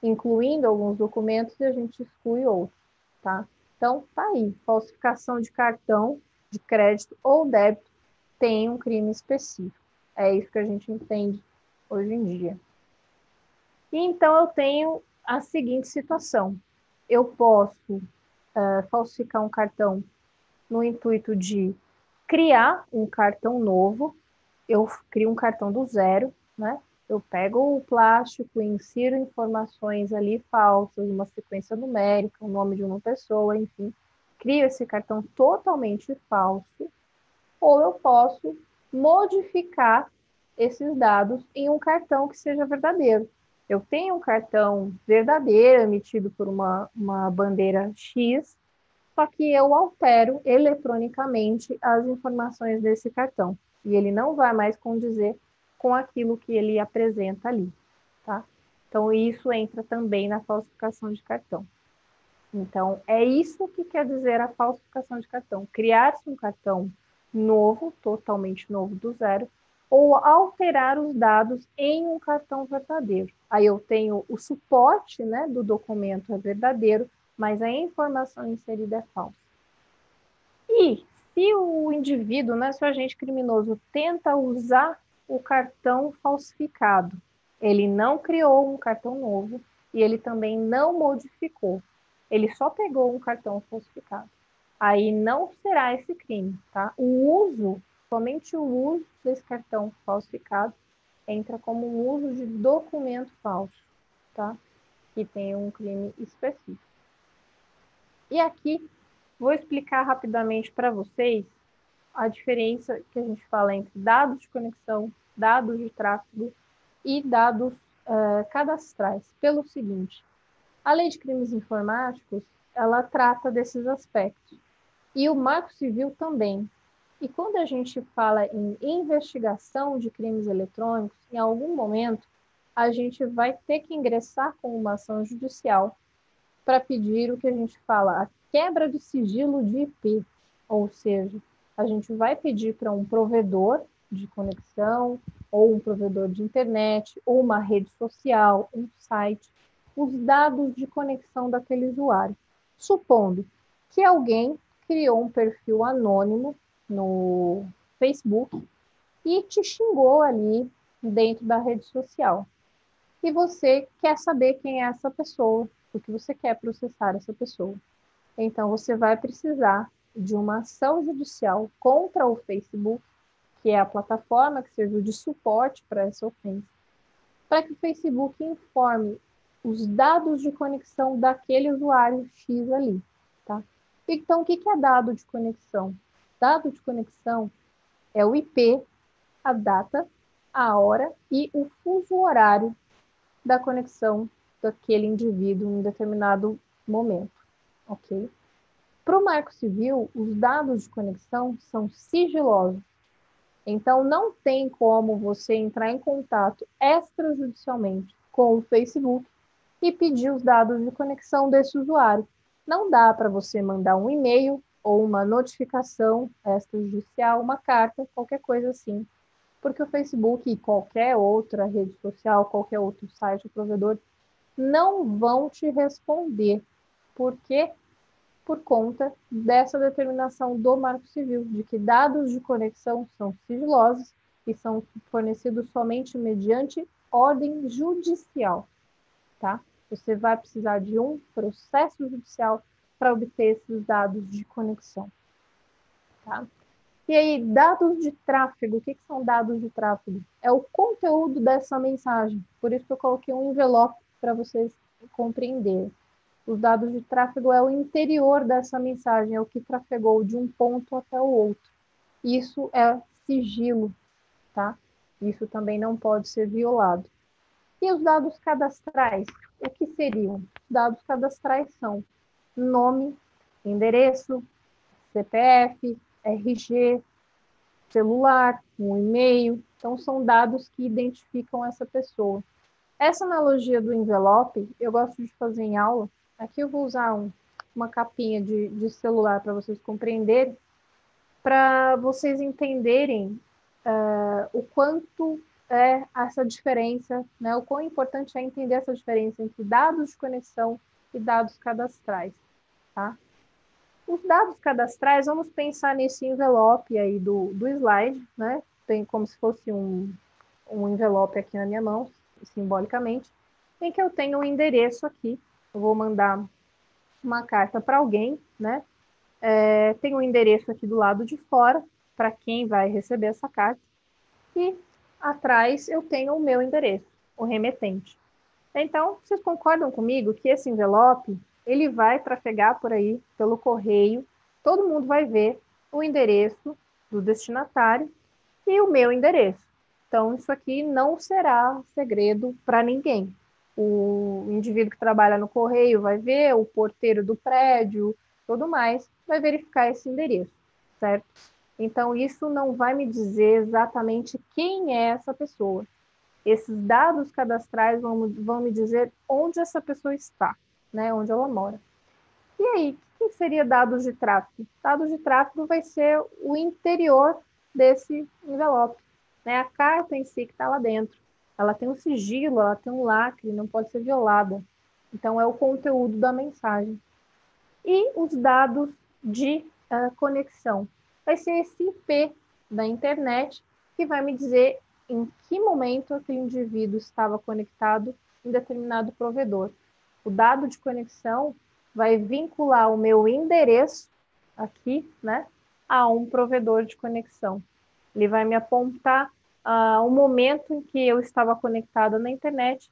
incluindo alguns documentos e a gente exclui outros, tá? Então, tá aí, falsificação de cartão de crédito ou débito tem um crime específico. É isso que a gente entende hoje em dia. E então eu tenho a seguinte situação: eu posso uh, falsificar um cartão no intuito de criar um cartão novo. Eu crio um cartão do zero, né? Eu pego o plástico insiro informações ali falsas, uma sequência numérica, o nome de uma pessoa, enfim, crio esse cartão totalmente falso, ou eu posso modificar esses dados em um cartão que seja verdadeiro. Eu tenho um cartão verdadeiro emitido por uma, uma bandeira X, só que eu altero eletronicamente as informações desse cartão. E ele não vai mais condizer com aquilo que ele apresenta ali, tá? Então, isso entra também na falsificação de cartão. Então, é isso que quer dizer a falsificação de cartão. Criar-se um cartão novo, totalmente novo do zero, ou alterar os dados em um cartão verdadeiro. Aí eu tenho o suporte né, do documento é verdadeiro, mas a informação inserida é falsa. E se o indivíduo, né, se o agente criminoso tenta usar o cartão falsificado. Ele não criou um cartão novo e ele também não modificou. ele só pegou um cartão falsificado. Aí não será esse crime, tá? O uso, somente o uso desse cartão falsificado entra como um uso de documento falso, tá? Que tem um crime específico. E aqui vou explicar rapidamente para vocês a diferença que a gente fala entre dados de conexão, dados de tráfego e dados uh, cadastrais. Pelo seguinte, a lei de crimes informáticos ela trata desses aspectos e o Marco Civil também. E quando a gente fala em investigação de crimes eletrônicos, em algum momento a gente vai ter que ingressar com uma ação judicial para pedir o que a gente fala, a quebra do sigilo de IP, ou seja, a gente vai pedir para um provedor de conexão, ou um provedor de internet, ou uma rede social, um site, os dados de conexão daquele usuário. Supondo que alguém criou um perfil anônimo no Facebook e te xingou ali dentro da rede social. E você quer saber quem é essa pessoa, porque você quer processar essa pessoa. Então você vai precisar de uma ação judicial contra o Facebook, que é a plataforma que serviu de suporte para essa ofensa, para que o Facebook informe os dados de conexão daquele usuário X ali, tá? Então, o que é dado de conexão? Dado de conexão é o IP, a data, a hora e o fuso horário da conexão daquele indivíduo em determinado momento, ok? Para o Marco Civil, os dados de conexão são sigilosos. Então, não tem como você entrar em contato extrajudicialmente com o Facebook e pedir os dados de conexão desse usuário. Não dá para você mandar um e-mail ou uma notificação extrajudicial, uma carta, qualquer coisa assim. Porque o Facebook e qualquer outra rede social, qualquer outro site ou provedor não vão te responder. Por quê? Por conta dessa determinação do Marco Civil, de que dados de conexão são sigilosos e são fornecidos somente mediante ordem judicial, tá? Você vai precisar de um processo judicial para obter esses dados de conexão. Tá? E aí, dados de tráfego, o que, que são dados de tráfego? É o conteúdo dessa mensagem. Por isso que eu coloquei um envelope para vocês compreenderem. Os dados de tráfego é o interior dessa mensagem, é o que trafegou de um ponto até o outro. Isso é sigilo, tá? Isso também não pode ser violado. E os dados cadastrais? O que seriam? Dados cadastrais são nome, endereço, CPF, RG, celular, um e-mail. Então, são dados que identificam essa pessoa. Essa analogia do envelope, eu gosto de fazer em aula. Aqui eu vou usar um, uma capinha de, de celular para vocês compreenderem, para vocês entenderem uh, o quanto é essa diferença, né? o quão importante é entender essa diferença entre dados de conexão e dados cadastrais. Tá? Os dados cadastrais, vamos pensar nesse envelope aí do, do slide, né? Tem como se fosse um, um envelope aqui na minha mão, simbolicamente, em que eu tenho um endereço aqui. Eu vou mandar uma carta para alguém, né? É, tem um endereço aqui do lado de fora para quem vai receber essa carta. E atrás eu tenho o meu endereço, o remetente. Então, vocês concordam comigo que esse envelope ele vai trafegar por aí pelo correio, todo mundo vai ver o endereço do destinatário e o meu endereço. Então, isso aqui não será segredo para ninguém. O indivíduo que trabalha no correio vai ver, o porteiro do prédio, tudo mais, vai verificar esse endereço, certo? Então, isso não vai me dizer exatamente quem é essa pessoa. Esses dados cadastrais vão, vão me dizer onde essa pessoa está né, onde ela mora. E aí, o que seria dados de tráfego? Dados de tráfego vai ser o interior desse envelope, né? A carta em si que está lá dentro. Ela tem um sigilo, ela tem um lacre, não pode ser violada. Então, é o conteúdo da mensagem. E os dados de uh, conexão. Vai ser esse IP da internet que vai me dizer em que momento aquele indivíduo estava conectado em determinado provedor. O dado de conexão vai vincular o meu endereço aqui, né, a um provedor de conexão. Ele vai me apontar uh, o momento em que eu estava conectada na internet,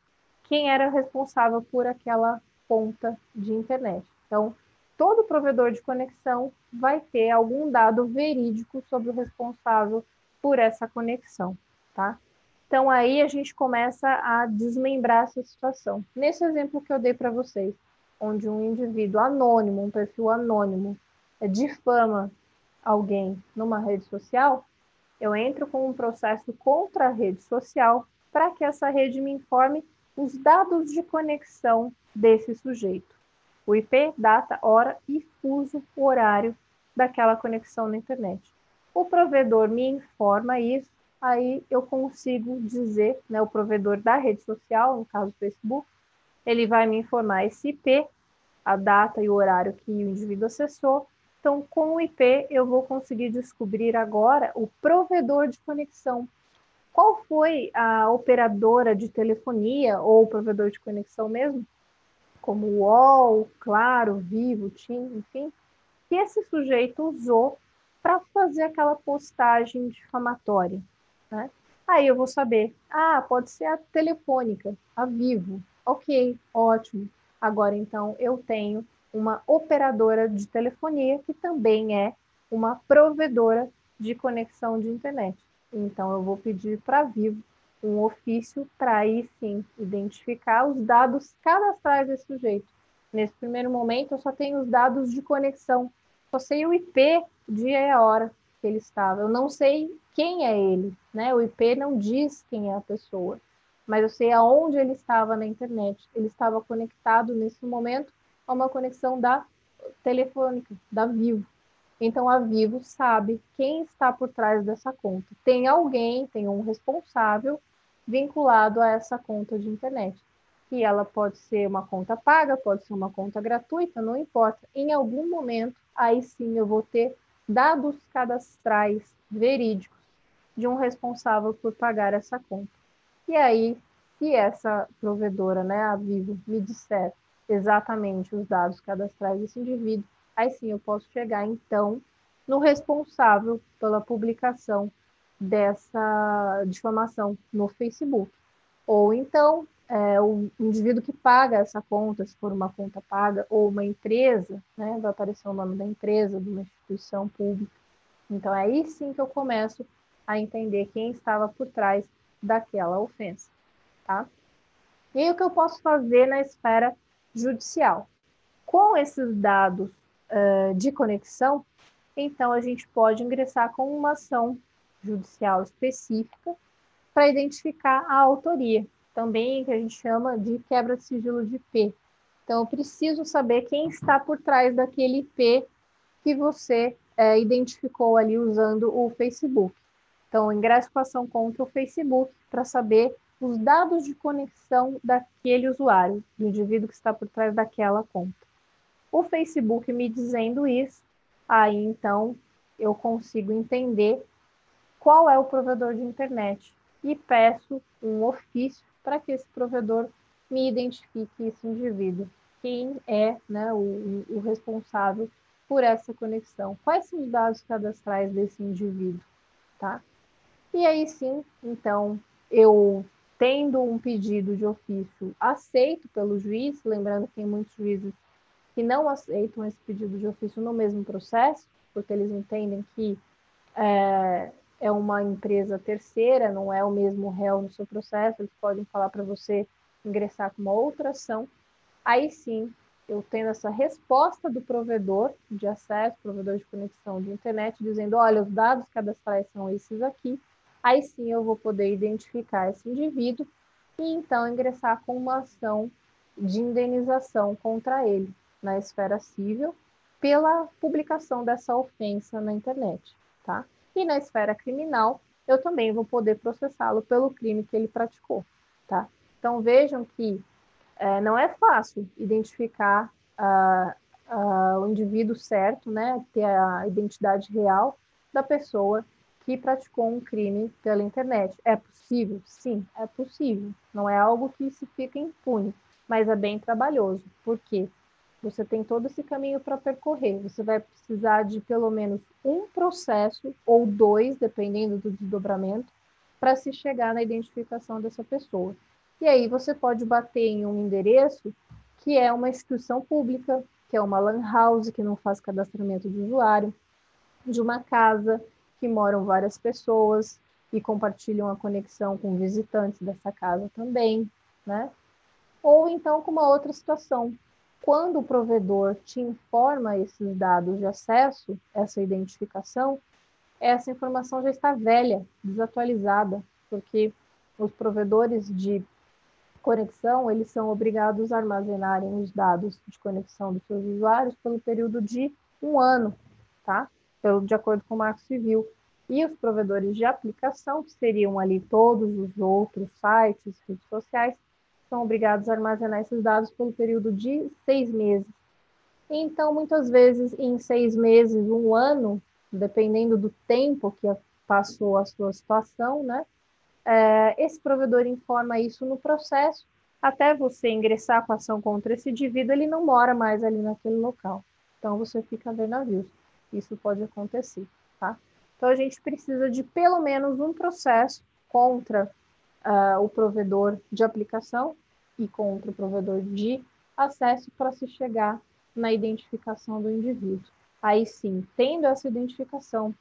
quem era responsável por aquela ponta de internet. Então, todo provedor de conexão vai ter algum dado verídico sobre o responsável por essa conexão, tá? Então, aí a gente começa a desmembrar essa situação. Nesse exemplo que eu dei para vocês, onde um indivíduo anônimo, um perfil anônimo, difama alguém numa rede social, eu entro com um processo contra a rede social para que essa rede me informe os dados de conexão desse sujeito. O IP, data, hora e fuso horário daquela conexão na internet. O provedor me informa isso, aí eu consigo dizer, né, o provedor da rede social, no caso o Facebook, ele vai me informar esse IP, a data e o horário que o indivíduo acessou, então, com o IP, eu vou conseguir descobrir agora o provedor de conexão. Qual foi a operadora de telefonia ou provedor de conexão mesmo? Como UOL, Claro, Vivo, TIM, enfim, que esse sujeito usou para fazer aquela postagem difamatória. Né? Aí eu vou saber, ah, pode ser a telefônica, a Vivo. Ok, ótimo. Agora então eu tenho uma operadora de telefonia que também é uma provedora de conexão de internet. Então, eu vou pedir para Vivo um ofício para aí sim identificar os dados cadastrais desse sujeito. Nesse primeiro momento, eu só tenho os dados de conexão, só sei o IP, dia e a hora que ele estava. Eu não sei quem é ele, né? O IP não diz quem é a pessoa, mas eu sei aonde ele estava na internet. Ele estava conectado nesse momento a uma conexão da telefônica, da Vivo. Então a Vivo sabe quem está por trás dessa conta. Tem alguém, tem um responsável vinculado a essa conta de internet. E ela pode ser uma conta paga, pode ser uma conta gratuita, não importa. Em algum momento, aí sim eu vou ter dados cadastrais verídicos de um responsável por pagar essa conta. E aí, se essa provedora, né, a Vivo, me disser exatamente os dados cadastrais desse indivíduo, aí sim eu posso chegar, então, no responsável pela publicação dessa difamação no Facebook. Ou então, é, o indivíduo que paga essa conta, se for uma conta paga, ou uma empresa, né, vai aparecer o nome da empresa, de uma instituição pública. Então, é aí sim que eu começo a entender quem estava por trás daquela ofensa, tá? E aí, o que eu posso fazer na esfera judicial. Com esses dados uh, de conexão, então a gente pode ingressar com uma ação judicial específica para identificar a autoria, também que a gente chama de quebra de sigilo de IP. Então, eu preciso saber quem está por trás daquele IP que você é, identificou ali usando o Facebook. Então, ingresso com ação contra o Facebook para saber os dados de conexão daquele usuário, do indivíduo que está por trás daquela conta. O Facebook me dizendo isso, aí então eu consigo entender qual é o provedor de internet e peço um ofício para que esse provedor me identifique esse indivíduo, quem é né, o, o responsável por essa conexão, quais são os dados cadastrais desse indivíduo, tá? E aí sim, então eu tendo um pedido de ofício aceito pelo juiz, lembrando que tem muitos juízes que não aceitam esse pedido de ofício no mesmo processo, porque eles entendem que é, é uma empresa terceira, não é o mesmo réu no seu processo, eles podem falar para você ingressar com uma outra ação. Aí sim, eu tendo essa resposta do provedor de acesso, provedor de conexão de internet, dizendo: olha, os dados cadastrais são esses aqui, aí sim eu vou poder identificar esse indivíduo e então ingressar com uma ação de indenização contra ele na esfera civil pela publicação dessa ofensa na internet, tá? E na esfera criminal, eu também vou poder processá-lo pelo crime que ele praticou, tá? Então vejam que é, não é fácil identificar uh, uh, o indivíduo certo, né? Ter a identidade real da pessoa que praticou um crime pela internet. É possível? Sim, é possível. Não é algo que se fica impune, mas é bem trabalhoso. Por quê? você tem todo esse caminho para percorrer. Você vai precisar de pelo menos um processo ou dois, dependendo do desdobramento, para se chegar na identificação dessa pessoa. E aí você pode bater em um endereço que é uma instituição pública, que é uma lan house que não faz cadastramento de usuário, de uma casa que moram várias pessoas e compartilham a conexão com visitantes dessa casa também, né? Ou então com uma outra situação, quando o provedor te informa esses dados de acesso, essa identificação, essa informação já está velha, desatualizada, porque os provedores de conexão, eles são obrigados a armazenarem os dados de conexão dos seus usuários pelo período de um ano, tá? Pelo, de acordo com o Marco Civil. E os provedores de aplicação, que seriam ali todos os outros sites, redes sociais, são obrigados a armazenar esses dados pelo período de seis meses. Então, muitas vezes, em seis meses, um ano, dependendo do tempo que passou a sua situação, né? É, esse provedor informa isso no processo, até você ingressar com ação contra esse indivíduo, ele não mora mais ali naquele local. Então, você fica a ver navios. Isso pode acontecer, tá? Então, a gente precisa de pelo menos um processo contra uh, o provedor de aplicação e contra o provedor de acesso para se chegar na identificação do indivíduo. Aí sim, tendo essa identificação,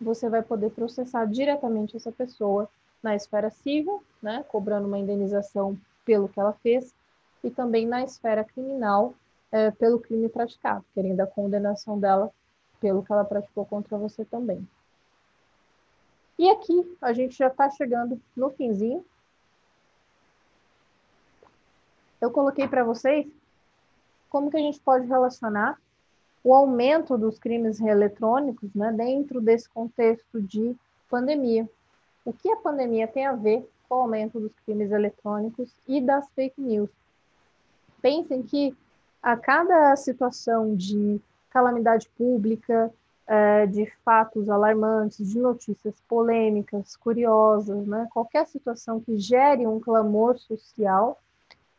você vai poder processar diretamente essa pessoa na esfera civil, né, cobrando uma indenização pelo que ela fez, e também na esfera criminal, é, pelo crime praticado, querendo a condenação dela pelo que ela praticou contra você também. E aqui a gente já está chegando no finzinho. Eu coloquei para vocês como que a gente pode relacionar o aumento dos crimes eletrônicos né, dentro desse contexto de pandemia. O que a pandemia tem a ver com o aumento dos crimes eletrônicos e das fake news? Pensem que a cada situação de calamidade pública, é, de fatos alarmantes, de notícias polêmicas, curiosas, né? qualquer situação que gere um clamor social,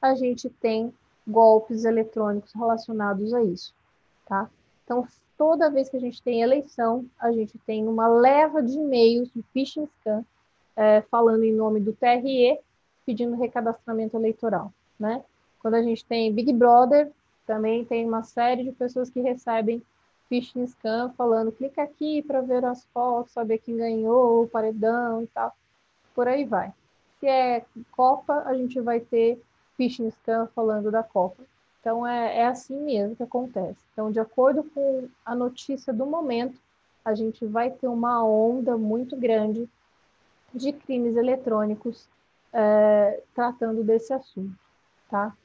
a gente tem golpes eletrônicos relacionados a isso, tá? Então, toda vez que a gente tem eleição, a gente tem uma leva de e-mails de phishing scam é, falando em nome do TRE, pedindo recadastramento eleitoral, né? Quando a gente tem Big Brother, também tem uma série de pessoas que recebem phishing scam falando clica aqui para ver as fotos, saber quem ganhou, o paredão e tal. Por aí vai. Se é Copa, a gente vai ter phishing scam falando da Copa. Então é, é assim mesmo que acontece. Então, de acordo com a notícia do momento, a gente vai ter uma onda muito grande de crimes eletrônicos é, tratando desse assunto, tá?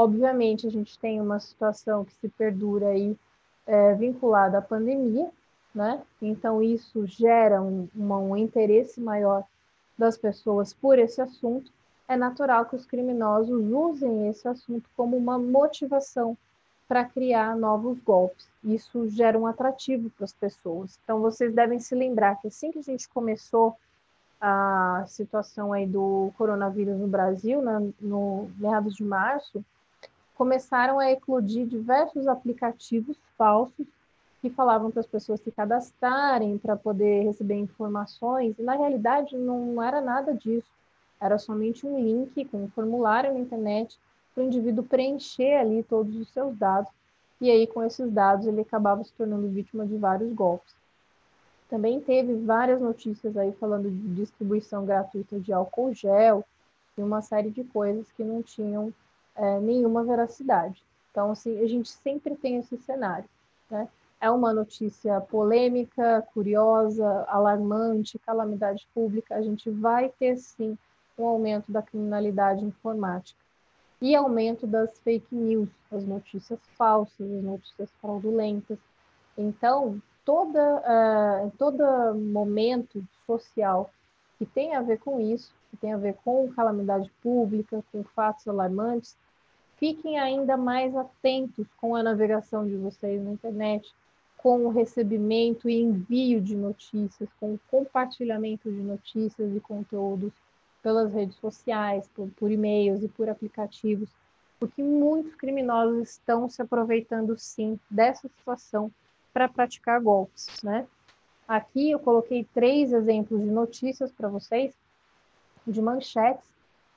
Obviamente, a gente tem uma situação que se perdura aí é, vinculada à pandemia, né? Então, isso gera um, um interesse maior das pessoas por esse assunto. É natural que os criminosos usem esse assunto como uma motivação para criar novos golpes. Isso gera um atrativo para as pessoas. Então, vocês devem se lembrar que assim que a gente começou a situação aí do coronavírus no Brasil, né, no meados de março, começaram a eclodir diversos aplicativos falsos que falavam para as pessoas se cadastrarem para poder receber informações, e na realidade não era nada disso. Era somente um link com um formulário na internet para o indivíduo preencher ali todos os seus dados, e aí com esses dados ele acabava se tornando vítima de vários golpes. Também teve várias notícias aí falando de distribuição gratuita de álcool gel e uma série de coisas que não tinham é, nenhuma veracidade. Então, assim, a gente sempre tem esse cenário, né? É uma notícia polêmica, curiosa, alarmante, calamidade pública, a gente vai ter sim um aumento da criminalidade informática e aumento das fake news, as notícias falsas, as notícias fraudulentas. Então, toda, uh, todo momento social que tem a ver com isso, que tem a ver com calamidade pública, com fatos alarmantes, fiquem ainda mais atentos com a navegação de vocês na internet, com o recebimento e envio de notícias, com o compartilhamento de notícias e conteúdos pelas redes sociais, por, por e-mails e por aplicativos, porque muitos criminosos estão se aproveitando sim dessa situação para praticar golpes, né? Aqui eu coloquei três exemplos de notícias para vocês, de manchetes,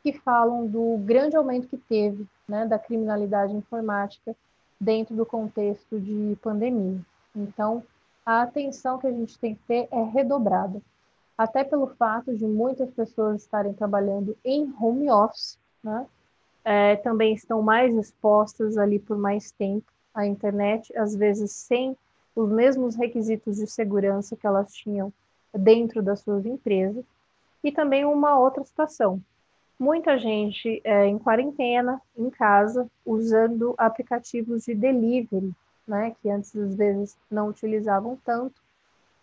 que falam do grande aumento que teve né, da criminalidade informática dentro do contexto de pandemia. Então, a atenção que a gente tem que ter é redobrada, até pelo fato de muitas pessoas estarem trabalhando em home office, né? É, também estão mais expostas ali por mais tempo à internet, às vezes sem os mesmos requisitos de segurança que elas tinham dentro das suas empresas. E também uma outra situação, muita gente é, em quarentena, em casa, usando aplicativos de delivery, né, que antes às vezes não utilizavam tanto,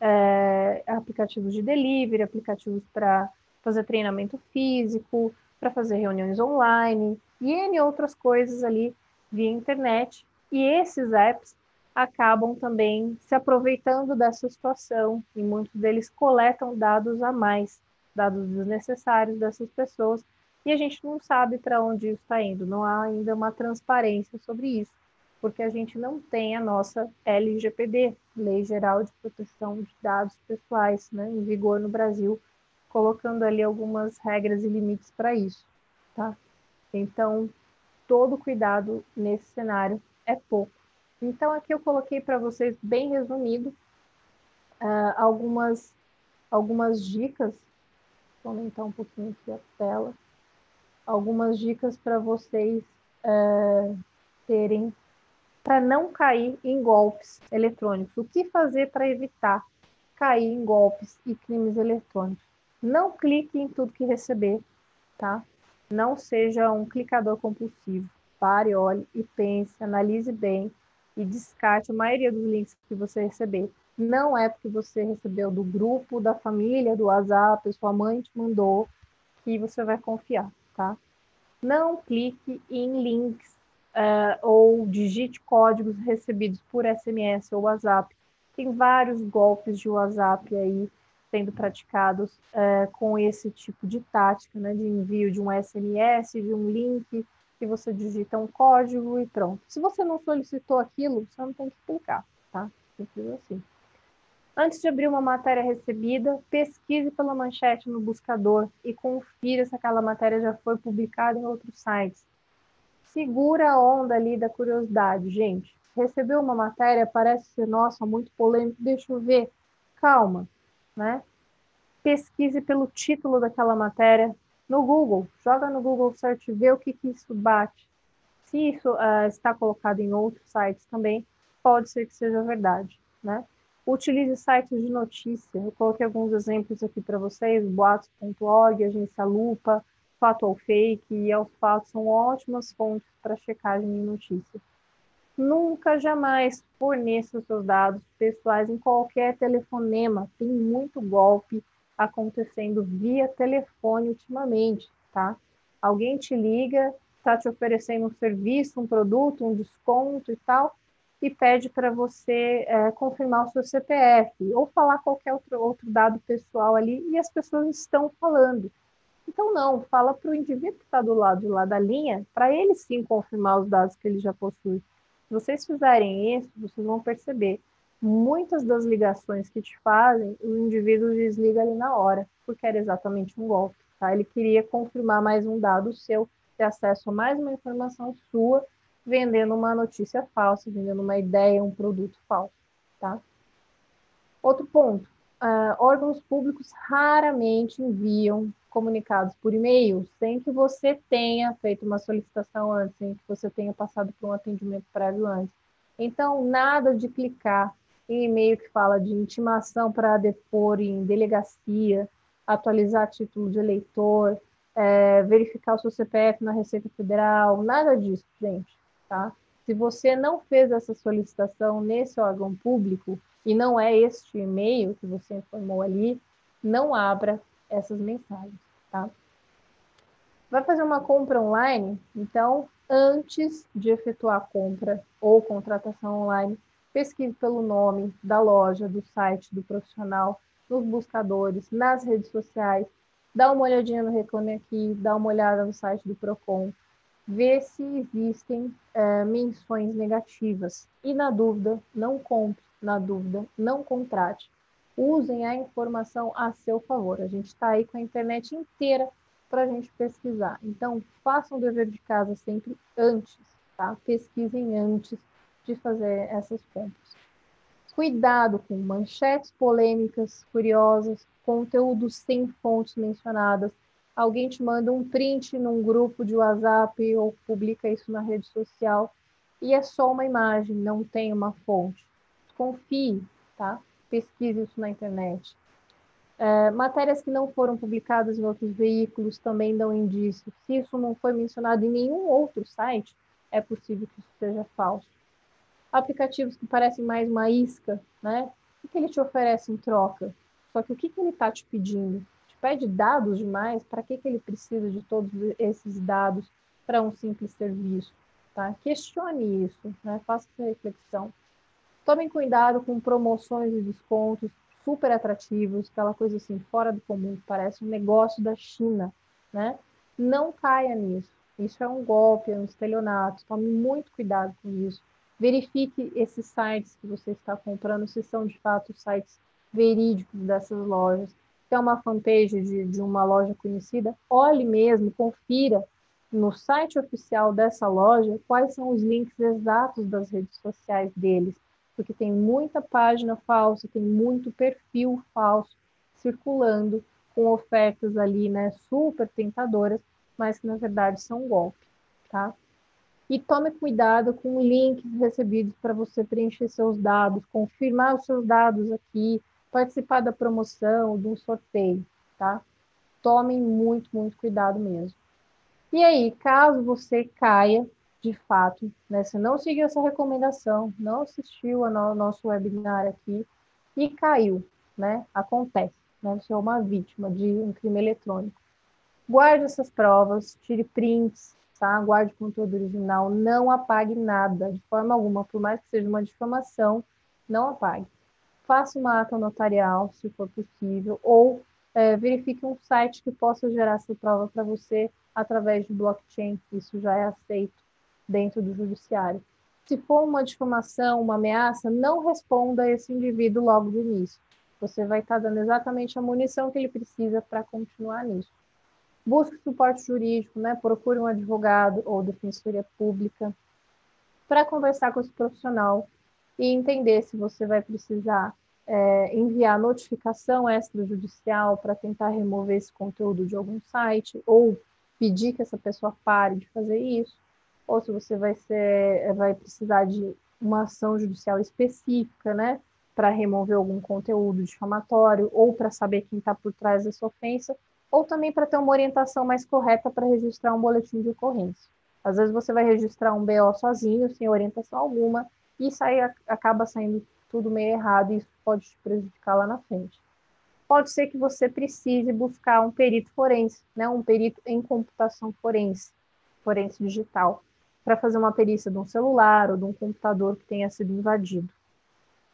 é, aplicativos de delivery, aplicativos para fazer treinamento físico, para fazer reuniões online e N outras coisas ali via internet. E esses apps acabam também se aproveitando dessa situação e muitos deles coletam dados a mais, dados desnecessários dessas pessoas e a gente não sabe para onde está indo, não há ainda uma transparência sobre isso, porque a gente não tem a nossa LGPD, Lei Geral de Proteção de Dados Pessoais, né, em vigor no Brasil, colocando ali algumas regras e limites para isso, tá? Então, todo cuidado nesse cenário é pouco. Então, aqui eu coloquei para vocês, bem resumido, uh, algumas, algumas dicas. Vou aumentar um pouquinho aqui a tela algumas dicas para vocês é, terem para não cair em golpes eletrônicos. O que fazer para evitar cair em golpes e crimes eletrônicos? Não clique em tudo que receber, tá? Não seja um clicador compulsivo. Pare, olhe e pense, analise bem e descarte a maioria dos links que você receber. Não é porque você recebeu do grupo, da família, do WhatsApp, sua mãe te mandou, que você vai confiar tá? Não clique em links uh, ou digite códigos recebidos por SMS ou WhatsApp. Tem vários golpes de WhatsApp aí sendo praticados uh, com esse tipo de tática, né, de envio de um SMS, de um link, que você digita um código e pronto. Se você não solicitou aquilo, você não tem que clicar, tá? Simples assim. Antes de abrir uma matéria recebida, pesquise pela manchete no buscador e confira se aquela matéria já foi publicada em outros sites. Segura a onda ali da curiosidade, gente. Recebeu uma matéria, parece ser, nossa, muito polêmico, deixa eu ver. Calma, né? Pesquise pelo título daquela matéria no Google. Joga no Google Search, vê o que, que isso bate. Se isso uh, está colocado em outros sites também, pode ser que seja verdade, né? Utilize sites de notícia. Eu coloquei alguns exemplos aqui para vocês: boatos.org, Agência Lupa, Fato Fake e Aos Fatos são ótimas fontes para checagem de notícias. Nunca, jamais forneça seus dados pessoais em qualquer telefonema. Tem muito golpe acontecendo via telefone ultimamente, tá? Alguém te liga, está te oferecendo um serviço, um produto, um desconto e tal e pede para você é, confirmar o seu CPF ou falar qualquer outro, outro dado pessoal ali e as pessoas estão falando. Então, não, fala para o indivíduo que está do lado de lá da linha, para ele sim confirmar os dados que ele já possui. Se vocês fizerem isso, vocês vão perceber. Muitas das ligações que te fazem, o indivíduo desliga ali na hora, porque era exatamente um golpe. Tá? Ele queria confirmar mais um dado seu, ter acesso a mais uma informação sua vendendo uma notícia falsa, vendendo uma ideia, um produto falso, tá? Outro ponto, uh, órgãos públicos raramente enviam comunicados por e-mail sem que você tenha feito uma solicitação antes, sem que você tenha passado por um atendimento prévio antes. Então, nada de clicar em e-mail que fala de intimação para depor em delegacia, atualizar título de eleitor, é, verificar o seu CPF na Receita Federal, nada disso, gente tá? Se você não fez essa solicitação nesse órgão público e não é este e-mail que você informou ali, não abra essas mensagens, tá? Vai fazer uma compra online? Então, antes de efetuar a compra ou contratação online, pesquise pelo nome da loja, do site do profissional, nos buscadores, nas redes sociais, dá uma olhadinha no Reclame Aqui, dá uma olhada no site do Procon, ver se existem é, menções negativas. E na dúvida, não compre, na dúvida, não contrate. Usem a informação a seu favor. A gente está aí com a internet inteira para a gente pesquisar. Então, façam o dever de casa sempre antes, tá? Pesquisem antes de fazer essas compras. Cuidado com manchetes polêmicas, curiosas, conteúdos sem fontes mencionadas. Alguém te manda um print num grupo de WhatsApp ou publica isso na rede social e é só uma imagem, não tem uma fonte. Confie, tá? Pesquise isso na internet. É, matérias que não foram publicadas em outros veículos também dão indício. Se isso não foi mencionado em nenhum outro site, é possível que isso seja falso. Aplicativos que parecem mais uma isca, né? O que ele te oferece em troca? Só que o que, que ele está te pedindo? Pede dados demais? Para que, que ele precisa de todos esses dados para um simples serviço? Tá? Questione isso, né? faça essa reflexão. Tomem cuidado com promoções e descontos super atrativos, aquela coisa assim, fora do comum, parece um negócio da China, né? Não caia nisso. Isso é um golpe, é um estelionato. Tome muito cuidado com isso. Verifique esses sites que você está comprando, se são de fato sites verídicos dessas lojas. É uma fanpage de, de uma loja conhecida, olhe mesmo, confira no site oficial dessa loja quais são os links exatos das redes sociais deles porque tem muita página falsa, tem muito perfil falso circulando com ofertas ali, né, super tentadoras, mas que na verdade são golpe, tá? E tome cuidado com links recebidos para você preencher seus dados, confirmar os seus dados aqui, participar da promoção, do sorteio, tá? Tomem muito, muito cuidado mesmo. E aí, caso você caia de fato, né? Você não seguiu essa recomendação, não assistiu ao nosso webinar aqui e caiu, né? Acontece, né? Você é uma vítima de um crime eletrônico. Guarde essas provas, tire prints, tá? Guarde o conteúdo original, não apague nada, de forma alguma, por mais que seja uma difamação, não apague. Faça uma ata notarial, se for possível, ou é, verifique um site que possa gerar essa prova para você através de blockchain, isso já é aceito dentro do judiciário. Se for uma difamação, uma ameaça, não responda a esse indivíduo logo do início. Você vai estar dando exatamente a munição que ele precisa para continuar nisso. Busque suporte jurídico, né? procure um advogado ou defensoria pública para conversar com esse profissional e entender se você vai precisar é, enviar notificação extrajudicial para tentar remover esse conteúdo de algum site ou pedir que essa pessoa pare de fazer isso ou se você vai ser, vai precisar de uma ação judicial específica, né, para remover algum conteúdo difamatório, ou para saber quem está por trás dessa ofensa, ou também para ter uma orientação mais correta para registrar um boletim de ocorrência. Às vezes você vai registrar um BO sozinho, sem orientação alguma, e sai, acaba saindo tudo meio errado, e isso pode te prejudicar lá na frente. Pode ser que você precise buscar um perito forense, né, um perito em computação forense, forense digital, para fazer uma perícia de um celular ou de um computador que tenha sido invadido.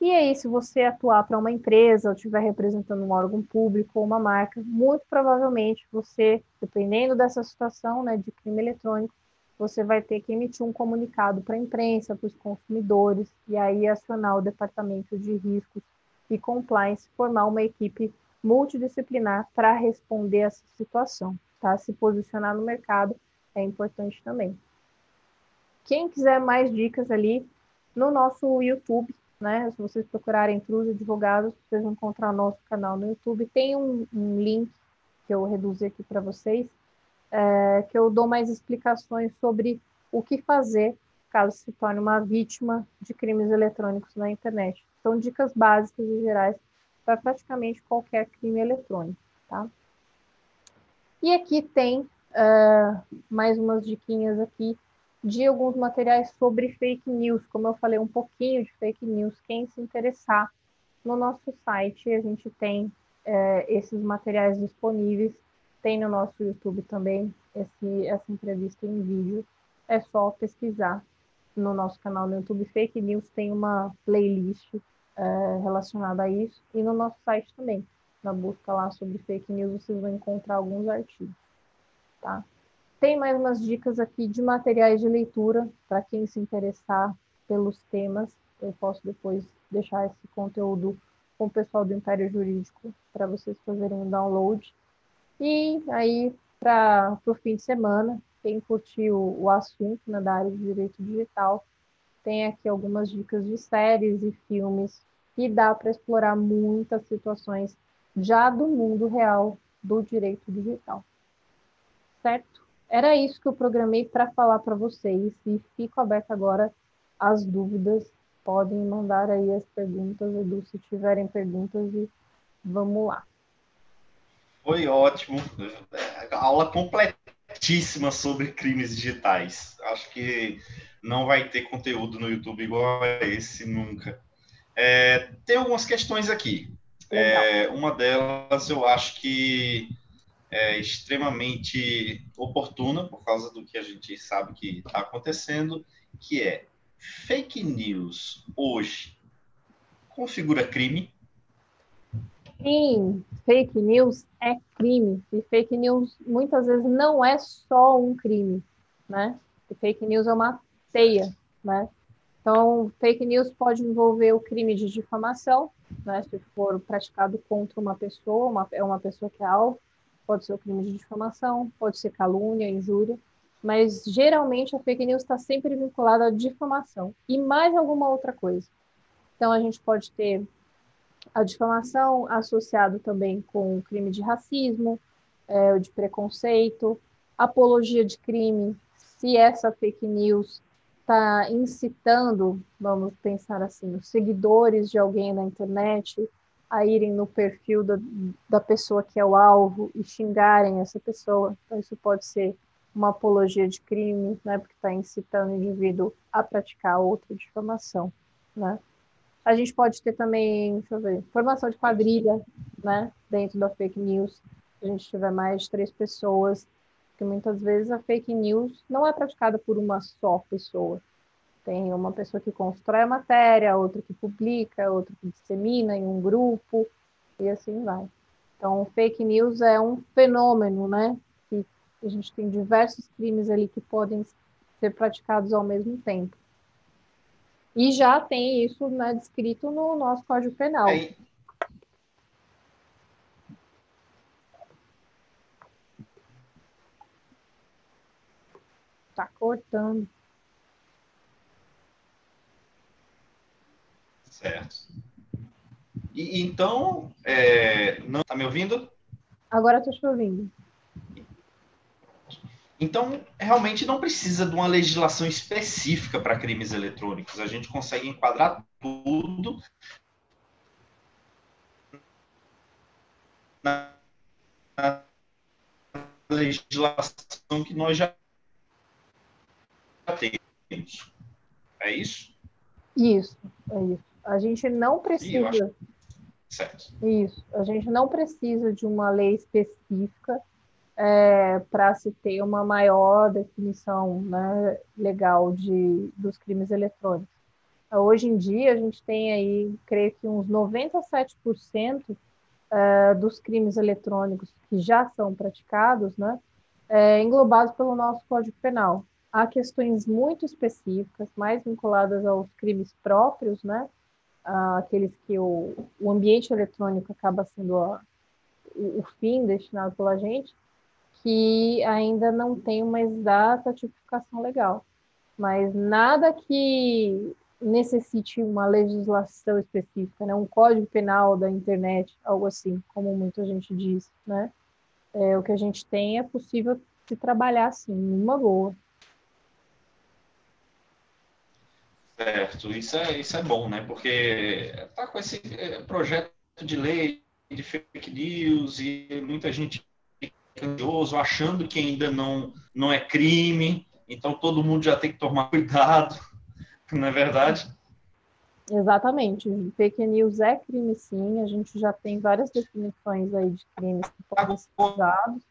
E aí, se você atuar para uma empresa ou estiver representando um órgão público ou uma marca, muito provavelmente você, dependendo dessa situação né, de crime eletrônico, você vai ter que emitir um comunicado para a imprensa, para os consumidores, e aí acionar o departamento de riscos e compliance, formar uma equipe multidisciplinar para responder a essa situação. Tá? Se posicionar no mercado é importante também. Quem quiser mais dicas ali no nosso YouTube, né? Se vocês procurarem Trus Advogados, vocês vão encontrar o nosso canal no YouTube. Tem um, um link que eu reduzi aqui para vocês, é, que eu dou mais explicações sobre o que fazer caso se torne uma vítima de crimes eletrônicos na internet. São dicas básicas e gerais para praticamente qualquer crime eletrônico, tá? E aqui tem uh, mais umas diquinhas aqui de alguns materiais sobre fake news, como eu falei um pouquinho de fake news, quem se interessar no nosso site, a gente tem é, esses materiais disponíveis, tem no nosso YouTube também esse, essa entrevista em vídeo, é só pesquisar no nosso canal no YouTube Fake News, tem uma playlist é, relacionada a isso, e no nosso site também, na busca lá sobre fake news, vocês vão encontrar alguns artigos, tá? tem mais umas dicas aqui de materiais de leitura para quem se interessar pelos temas. Eu posso depois deixar esse conteúdo com o pessoal do Império Jurídico para vocês fazerem o download. E aí, para o fim de semana, quem curtiu o assunto né, da área de direito digital, tem aqui algumas dicas de séries e filmes que dá para explorar muitas situações já do mundo real do direito digital. Certo? Era isso que eu programei para falar para vocês e fico aberta agora às dúvidas. Podem mandar aí as perguntas, Edu, se tiverem perguntas e vamos lá. Foi ótimo. Aula completíssima sobre crimes digitais. Acho que não vai ter conteúdo no YouTube igual a esse nunca. É, tem algumas questões aqui. É, uma delas eu acho que é extremamente oportuna, por causa do que a gente sabe que está acontecendo, que é fake news hoje configura crime? Sim, fake news é crime. E fake news muitas vezes não é só um crime, né? E fake news é uma teia, né? Então, fake news pode envolver o crime de difamação, né? Se for praticado contra uma pessoa, uma, é uma pessoa que é alvo, pode ser o crime de difamação, pode ser calúnia, injúria, mas geralmente a fake news está sempre vinculada à difamação e mais alguma outra coisa. Então, a gente pode ter a difamação associado também com crime de racismo, é, de preconceito, apologia de crime, se essa fake news está incitando, vamos pensar assim, os seguidores de alguém na internet a irem no perfil da, da pessoa que é o alvo e xingarem essa pessoa. Então, isso pode ser uma apologia de crime, né, porque está incitando o indivíduo a praticar outra difamação, né. A gente pode ter também, deixa eu ver, formação de quadrilha, né, dentro da fake news. Se a gente tiver mais três pessoas porque muitas vezes a fake news não é praticada por uma só pessoa. Tem uma pessoa que constrói a matéria, outra que publica, outra que dissemina em um grupo, e assim vai. Então, fake news é um fenômeno, né? Que a gente tem diversos crimes ali que podem ser praticados ao mesmo tempo. E já tem isso né, descrito no nosso Código Penal. É, Tá cortando. Certo. E, então, é, não tá me ouvindo? Agora estou te ouvindo. Então, realmente não precisa de uma legislação específica para crimes eletrônicos. A gente consegue enquadrar tudo na legislação que nós já temos. É isso? Isso, é isso. A gente não precisa. Isso. A gente não precisa de uma lei específica é, para se ter uma maior definição né, legal de, dos crimes eletrônicos. Hoje em dia, a gente tem aí, creio que uns 97% é, dos crimes eletrônicos que já são praticados, né, é, englobados pelo nosso Código Penal há questões muito específicas, mais vinculadas aos crimes próprios, né? aqueles que o, o ambiente eletrônico acaba sendo a, o, o, fim destinado pela gente, que ainda não tem uma exata tipificação legal. Mas nada que necessite uma legislação específica, né? um código penal da internet, algo assim, como muita gente diz, né? É, o que a gente tem é possível se trabalhar assim, numa boa. Certo, isso é, isso é bom, né? Porque tá com esse é, projeto de lei de fake news e muita gente ansioso, achando que ainda não, não é crime, então todo mundo já tem que tomar cuidado, não é verdade? Exatamente. Fake news é crime, sim. A gente já tem várias definições aí de crimes que podem ser usados.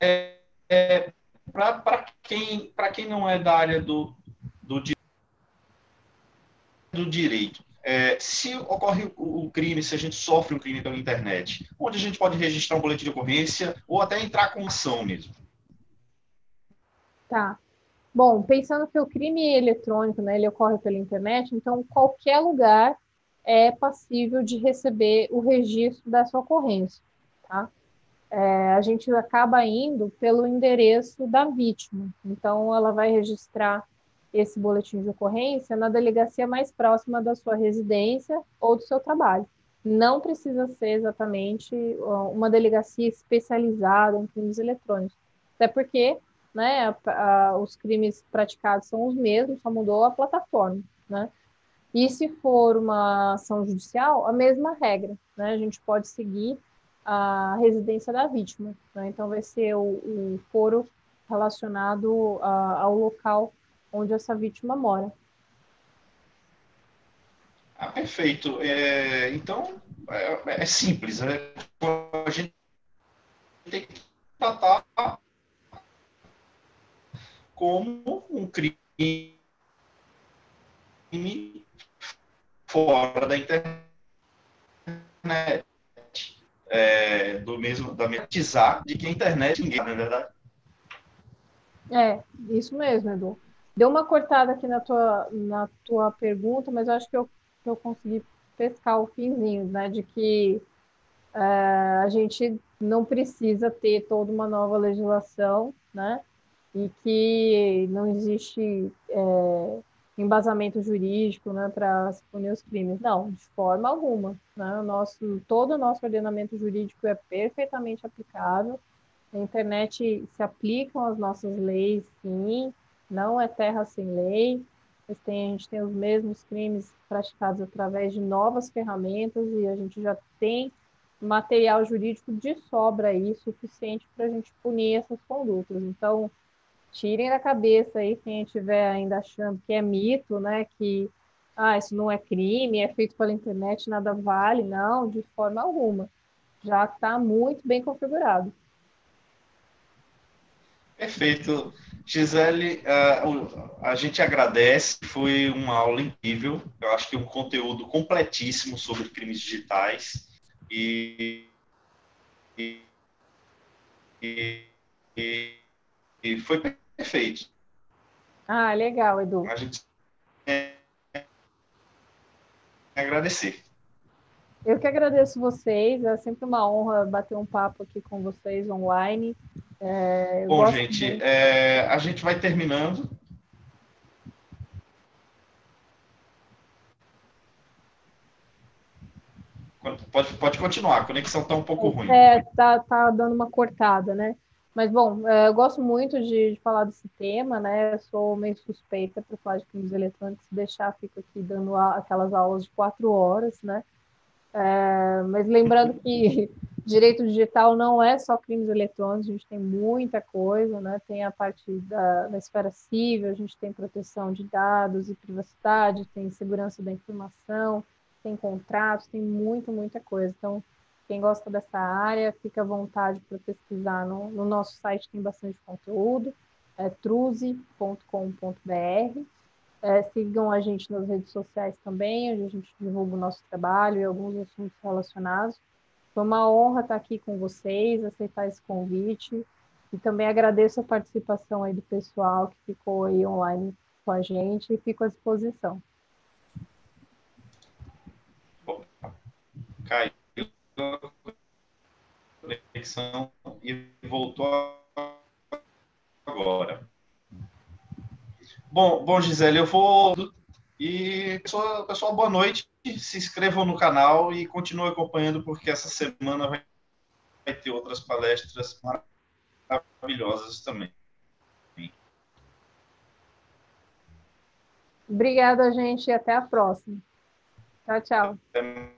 É, é, para quem, quem não é da área do, do, do direito, é, se ocorre o crime, se a gente sofre um crime pela internet, onde a gente pode registrar um boletim de ocorrência ou até entrar com ação mesmo? Tá. Bom, pensando que o crime eletrônico, né, ele ocorre pela internet, então qualquer lugar é passível de receber o registro dessa ocorrência, tá? É, a gente acaba indo pelo endereço da vítima, então ela vai registrar esse boletim de ocorrência na delegacia mais próxima da sua residência ou do seu trabalho. Não precisa ser exatamente uma delegacia especializada em crimes eletrônicos, até porque né, a, a, os crimes praticados são os mesmos, só mudou a plataforma, né? E se for uma ação judicial, a mesma regra, né? A gente pode seguir a residência da vítima, né? Então vai ser o, o foro relacionado a, ao local onde essa vítima mora. Ah, perfeito. É, então, é, é simples. Né? A gente tem que tratar como um crime fora da internet. É, do mesmo, da metizar de que a internet ninguém, não é verdade? É, isso mesmo, Edu. Deu uma cortada aqui na tua, na tua pergunta, mas eu acho que eu, que eu consegui pescar o finzinho, né? De que é, a gente não precisa ter toda uma nova legislação, né? E que não existe é, embasamento jurídico né, para se punir os crimes. Não, de forma alguma. Né? O nosso, todo o nosso ordenamento jurídico é perfeitamente aplicável. Na internet se aplicam as nossas leis, sim, não é terra sem lei. Tem, a gente tem os mesmos crimes praticados através de novas ferramentas e a gente já tem material jurídico de sobra aí suficiente para a gente punir essas condutas. Então, tirem da cabeça aí quem estiver ainda achando que é mito, né? Que ah, isso não é crime, é feito pela internet, nada vale. Não, de forma alguma. Já está muito bem configurado. Perfeito. Gisele, uh, a gente agradece, foi uma aula incrível, eu acho que um conteúdo completíssimo sobre crimes digitais e, e, e, e foi perfeito. Ah, legal, Edu. A gente agradecer. Eu que agradeço vocês, é sempre uma honra bater um papo aqui com vocês online. É, Bom, gente, de... é, a gente vai terminando. Pode, pode continuar, a conexão está um pouco ruim. É, tá, tá dando uma cortada, né? Mas, bom, é, eu gosto muito de, de, falar desse tema, né? Eu sou meio suspeita para falar de crimes eletrônicos, deixar, fico aqui dando a, aquelas aulas de quatro horas, né? É, mas lembrando que direito digital não é só crimes eletrônicos, a gente tem muita coisa, né? Tem a parte da, da esfera civil, a gente tem proteção de dados e privacidade, tem segurança da informação, tem contratos, tem muita, muita coisa. Então, quem gosta dessa área, fica à vontade para pesquisar no, no, nosso site, tem bastante conteúdo, é truze.com.br. É, sigam a gente nas redes sociais também, onde a gente divulga o nosso trabalho e alguns assuntos relacionados. Foi uma honra estar aqui com vocês, aceitar esse convite. E também agradeço a participação aí do pessoal que ficou aí online com a gente e fico à disposição. Caiu a conexão e voltou agora. Bom, bom, Gisele, eu vou. E, pessoal, pessoal, boa noite. Se inscrevam no canal e continuem acompanhando, porque essa semana vai, vai ter outras palestras maravilhosas também. Obrigada, gente, e até a próxima. Tchau, tchau. Até mais.